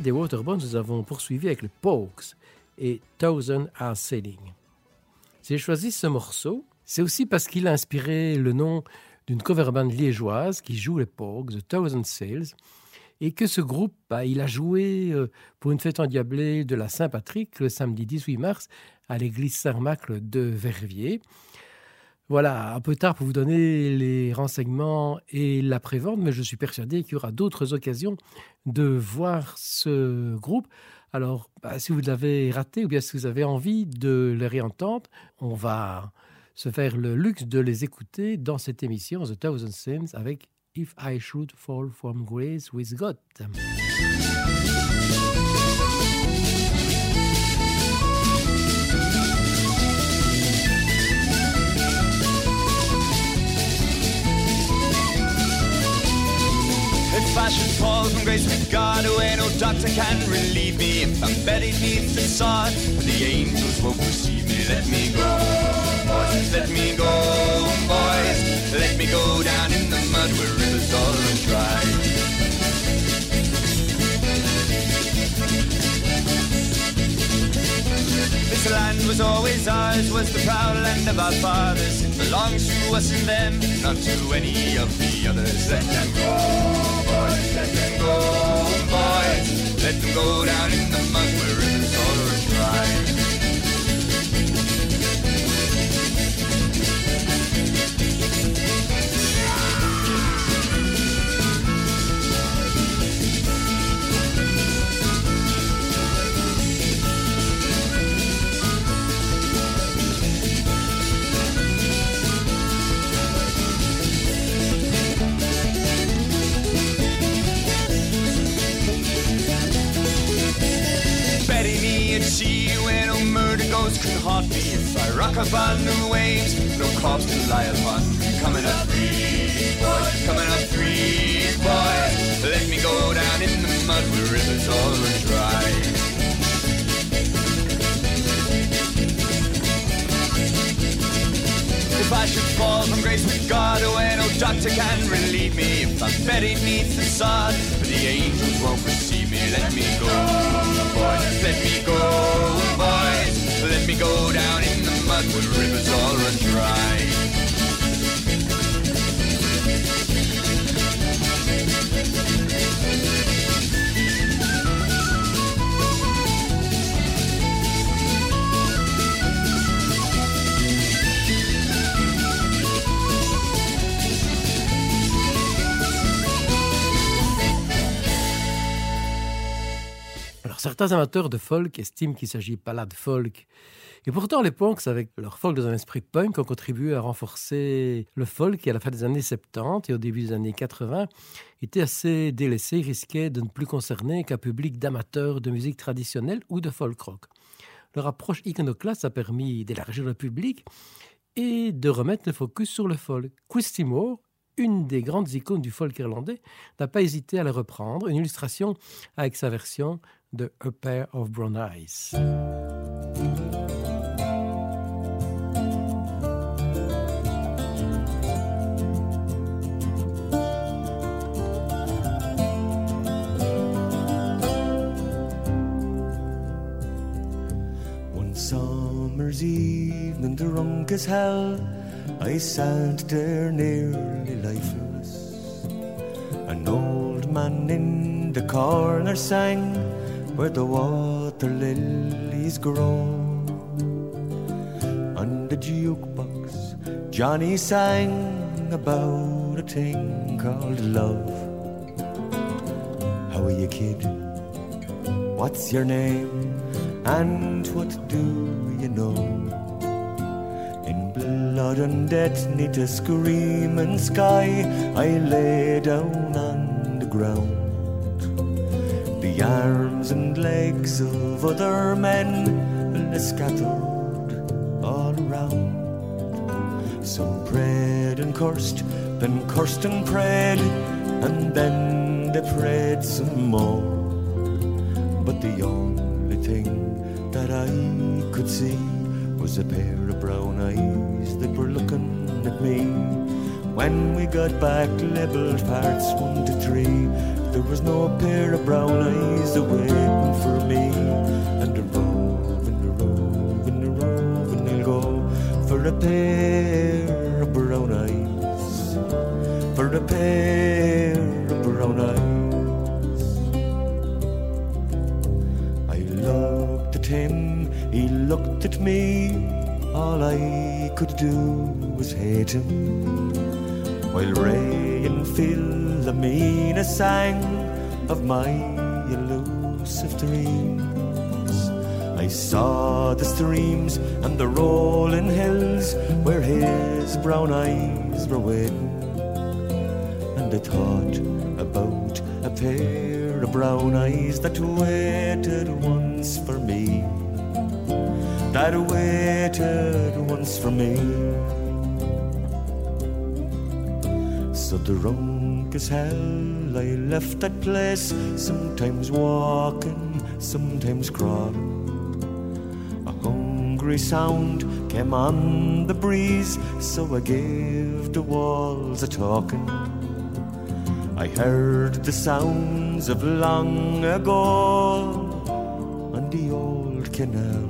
Des Waterbones, nous avons poursuivi avec les Pogues et Thousand Are Sailing. Si j'ai choisi ce morceau, c'est aussi parce qu'il a inspiré le nom d'une cover band liégeoise qui joue les Pogues, The Thousand Sails, et que ce groupe, bah, il a joué euh, pour une fête endiablée de la Saint-Patrick le samedi 18 mars à l'église Saint-Macle de Verviers. Voilà, un peu tard pour vous donner les renseignements et la prévente, mais je suis persuadé qu'il y aura d'autres occasions de voir ce groupe. Alors, bah, si vous l'avez raté ou bien si vous avez envie de les réentendre, on va se faire le luxe de les écouter dans cette émission The Thousand Sins avec If I Should Fall from Grace with God. Should fall from grace with God away, no doctor can relieve me. If I'm buried beneath the sod, the angels won't receive me. Let me go, boys, let me go, boys. Let me go down This land was always ours, was the proud land of our fathers. It belongs to us and them, not to any of the others. Let them go, boys, let them go, boys. Let them go down in the mud where rivers all run dry. Me. If I rock upon the waves, no corpse can lie upon. Coming up three, boys, coming up three, boys. Let me go down in the mud where rivers all run dry. If I should fall from grace with God oh, away, no doctor can relieve me. If I'm buried neath the sod, but the angels won't receive me. Let me go, boys, let me go, boys. Let me go down in the mud where rivers all run dry. Certains amateurs de folk estiment qu'il s'agit pas là de folk. Et pourtant, les punks, avec leur folk dans un esprit punk, ont contribué à renforcer le folk qui, à la fin des années 70 et au début des années 80, était assez délaissé, risquait de ne plus concerner qu'un public d'amateurs de musique traditionnelle ou de folk rock. Leur approche iconoclaste a permis d'élargir le public et de remettre le focus sur le folk. Christy Moore, une des grandes icônes du folk irlandais, n'a pas hésité à le reprendre, une illustration avec sa version de A Pair of Brown Eyes. One summer's evening, drunk as hell, I sat there nearly lifeless. An old man in the corner sang where the water lilies grow. On the jukebox, Johnny sang about a thing called love. How are you, kid? What's your name? And what do you know? In blood and death, neath a screaming sky, I lay down on the ground. The arms and legs of other men lay scattered all around. Some prayed and cursed, then cursed and prayed, and then they prayed some more. But the only thing that I could see was a pair of brown eyes that were looking at me. When we got back, leveled parts one to three, there was no pair of brown eyes a waiting for me. And a rove and a rove and a rove and I'll go for a pair of brown eyes. For a pair of brown eyes. I looked at him, he looked at me. All I could do was hate him. While Ray and Phil Philomena sang of my elusive dreams. I saw the streams and the rolling hills where his brown eyes were waiting. And I thought about a pair of brown eyes that waited once for me. That waited once for me. So drunk as hell, I left that place, sometimes walking, sometimes crawling. A hungry sound came on the breeze, so I gave the walls a talking. I heard the sounds of long ago on the old canal,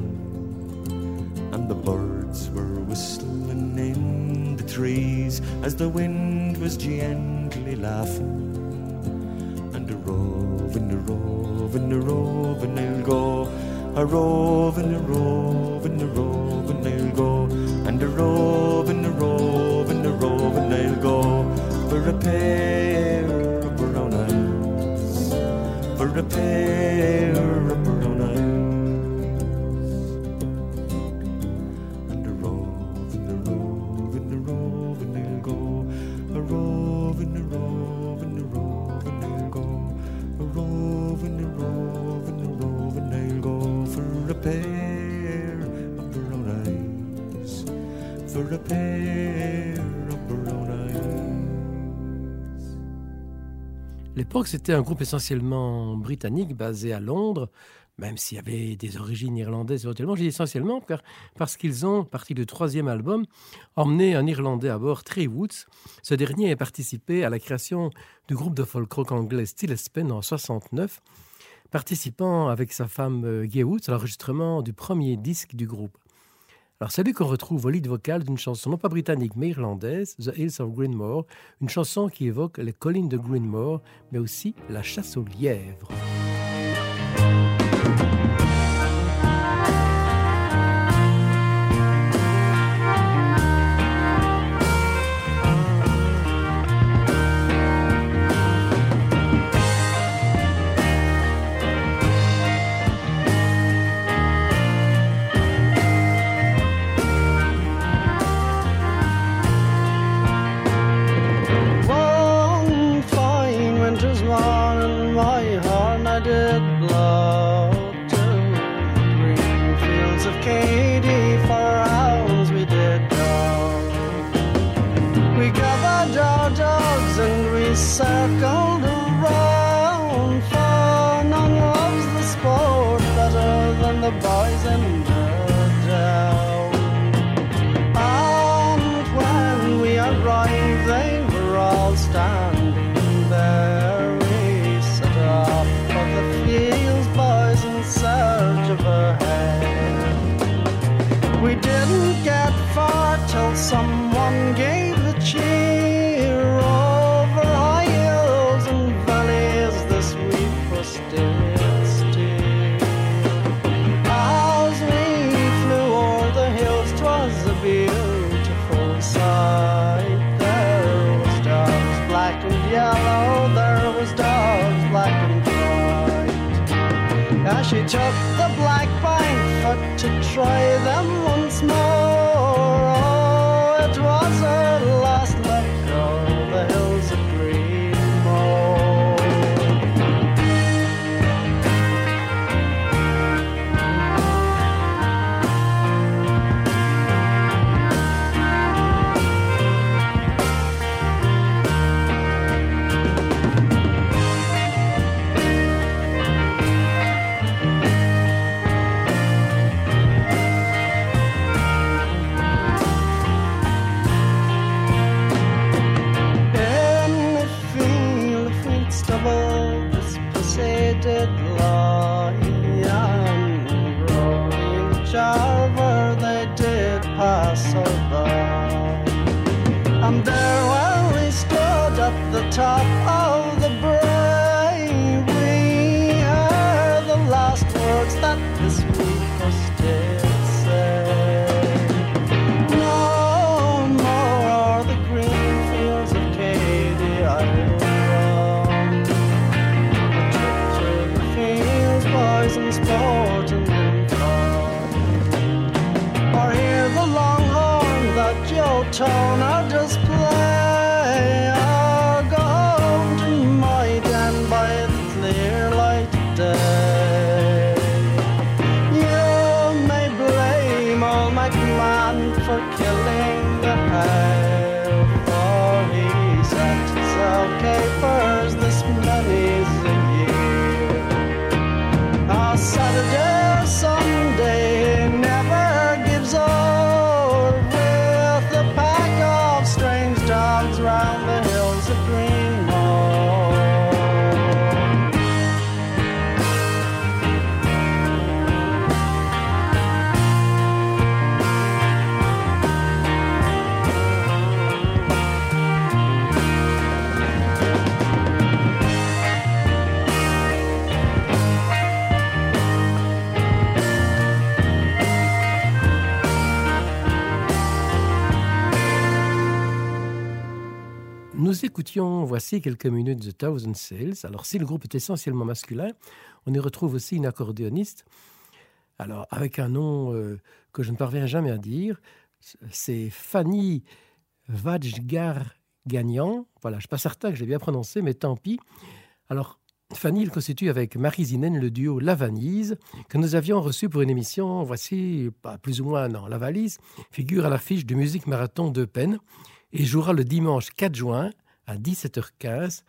and the birds were whistling in the trees as the wind was gently laughing. And a roving, a roving, a roving, I'll go. A roving, a roving, a roving, I'll go. And a roving, a roving, a roving, I'll go. For a pair of brown eyes. For a pair of brown. L'époque, c'était un groupe essentiellement britannique basé à Londres, même s'il y avait des origines irlandaises éventuellement. Je dis essentiellement car, parce qu'ils ont, parti du troisième album, emmené un Irlandais à bord, Trey Woods. Ce dernier a participé à la création du groupe de folk rock anglais Still Espen en 69, participant avec sa femme euh, Gay Woods à l'enregistrement du premier disque du groupe. Alors, c'est qu'on retrouve au lead vocal d'une chanson non pas britannique mais irlandaise, The Hills of Greenmore, une chanson qui évoque les collines de Greenmore, mais aussi la chasse aux lièvres. Try écoutions, voici quelques minutes de Thousand Sales. Alors, si le groupe est essentiellement masculin, on y retrouve aussi une accordéoniste. Alors, avec un nom euh, que je ne parviens jamais à dire, c'est Fanny Vajgar-Gagnan. Voilà, je ne suis pas certain que je l'ai bien prononcé, mais tant pis. Alors, Fanny, il constitue avec Marie Zinen le duo La Vanise, que nous avions reçu pour une émission, voici, pas plus ou moins un an. La Valise figure à l'affiche du Musique Marathon de Peine et jouera le dimanche 4 juin à 17h15,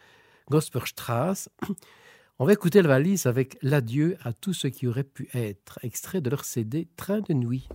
Gosperstrasse. On va écouter la valise avec l'adieu à tout ce qui aurait pu être, extrait de leur CD Train de nuit.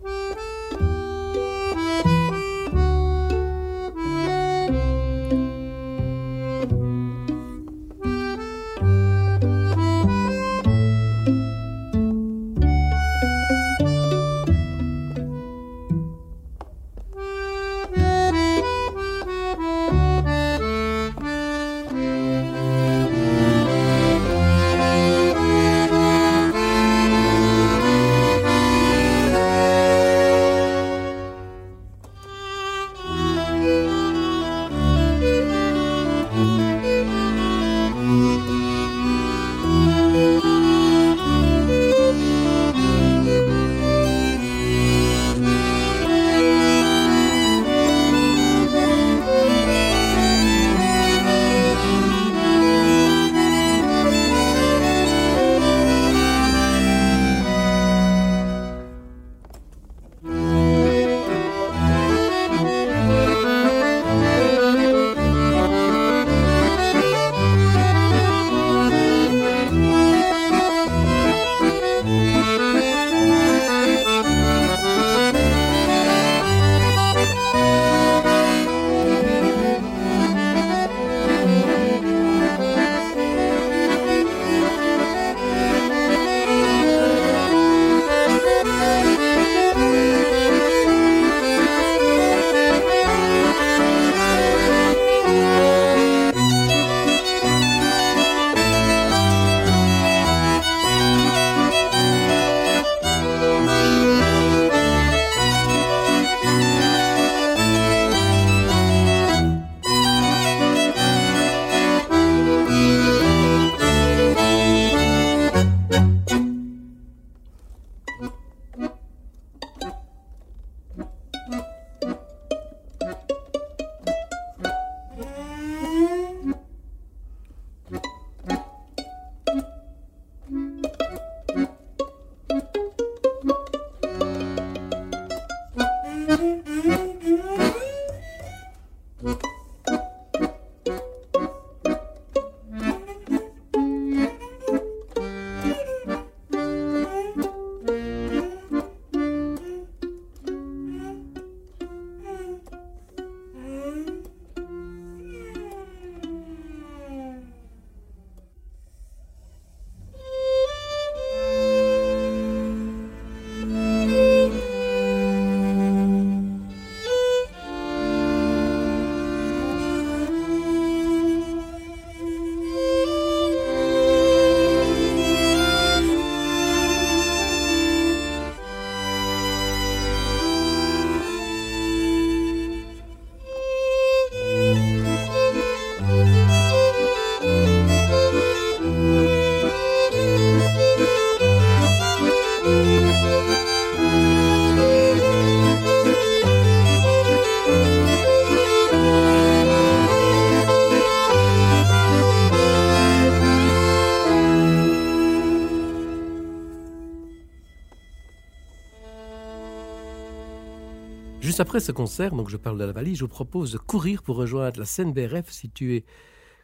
Après ce concert, donc je parle de la valise, je vous propose de courir pour rejoindre la scène BRF située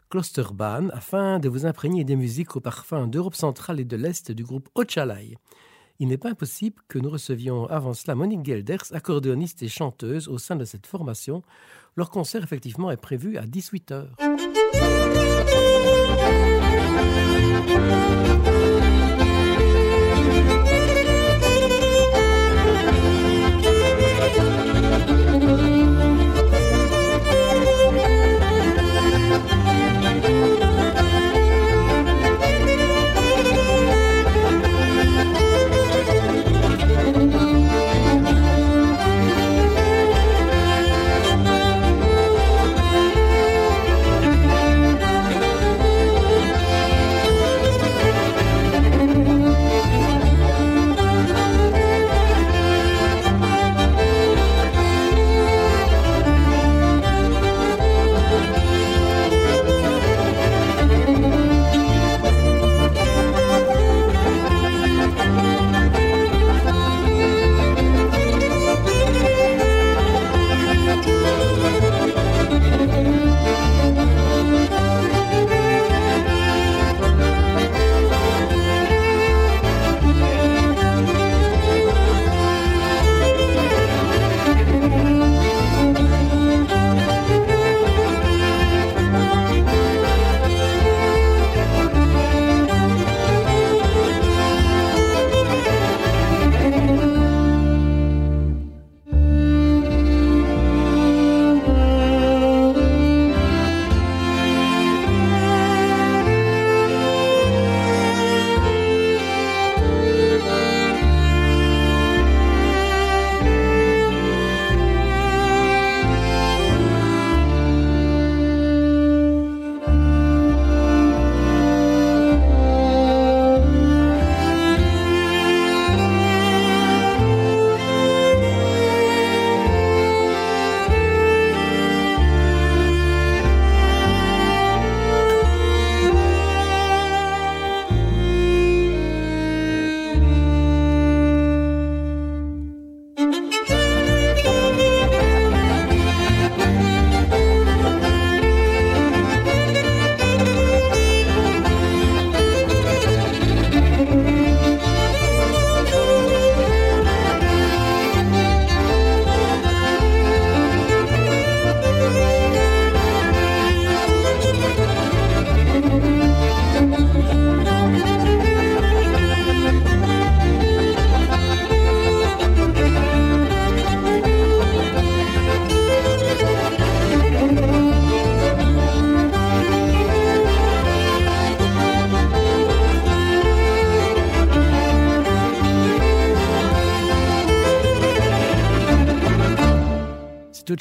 Klosterbahn afin de vous imprégner des musiques au parfum d'Europe centrale et de l'Est du groupe Ochalai. Il n'est pas impossible que nous recevions avant cela Monique Gelders, accordéoniste et chanteuse au sein de cette formation. Leur concert effectivement est prévu à 18h.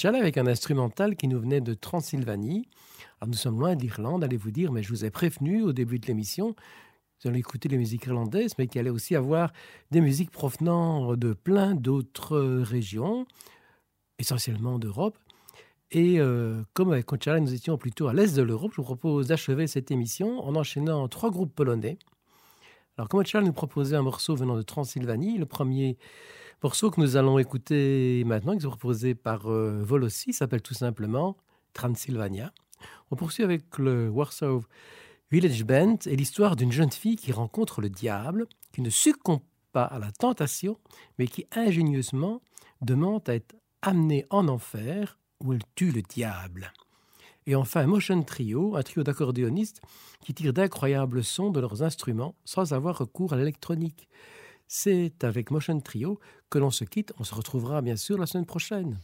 Avec un instrumental qui nous venait de Transylvanie. Alors nous sommes loin de l'Irlande, allez vous dire, mais je vous ai prévenu au début de l'émission, vous allez écouter les musiques irlandaises, mais qu'il allait aussi avoir des musiques provenant de plein d'autres régions, essentiellement d'Europe. Et euh, comme avec Conchala, nous étions plutôt à l'est de l'Europe, je vous propose d'achever cette émission en enchaînant trois groupes polonais. Alors, Conchala nous proposait un morceau venant de Transylvanie, le premier morceau que nous allons écouter maintenant, qui est proposé par euh, Volossi, s'appelle tout simplement Transylvania. On poursuit avec le Warsaw Village Band et l'histoire d'une jeune fille qui rencontre le diable, qui ne succombe pas à la tentation, mais qui ingénieusement demande à être amenée en enfer où elle tue le diable. Et enfin, motion trio, un trio d'accordéonistes qui tirent d'incroyables sons de leurs instruments sans avoir recours à l'électronique. C'est avec Motion Trio que l'on se quitte. On se retrouvera bien sûr la semaine prochaine.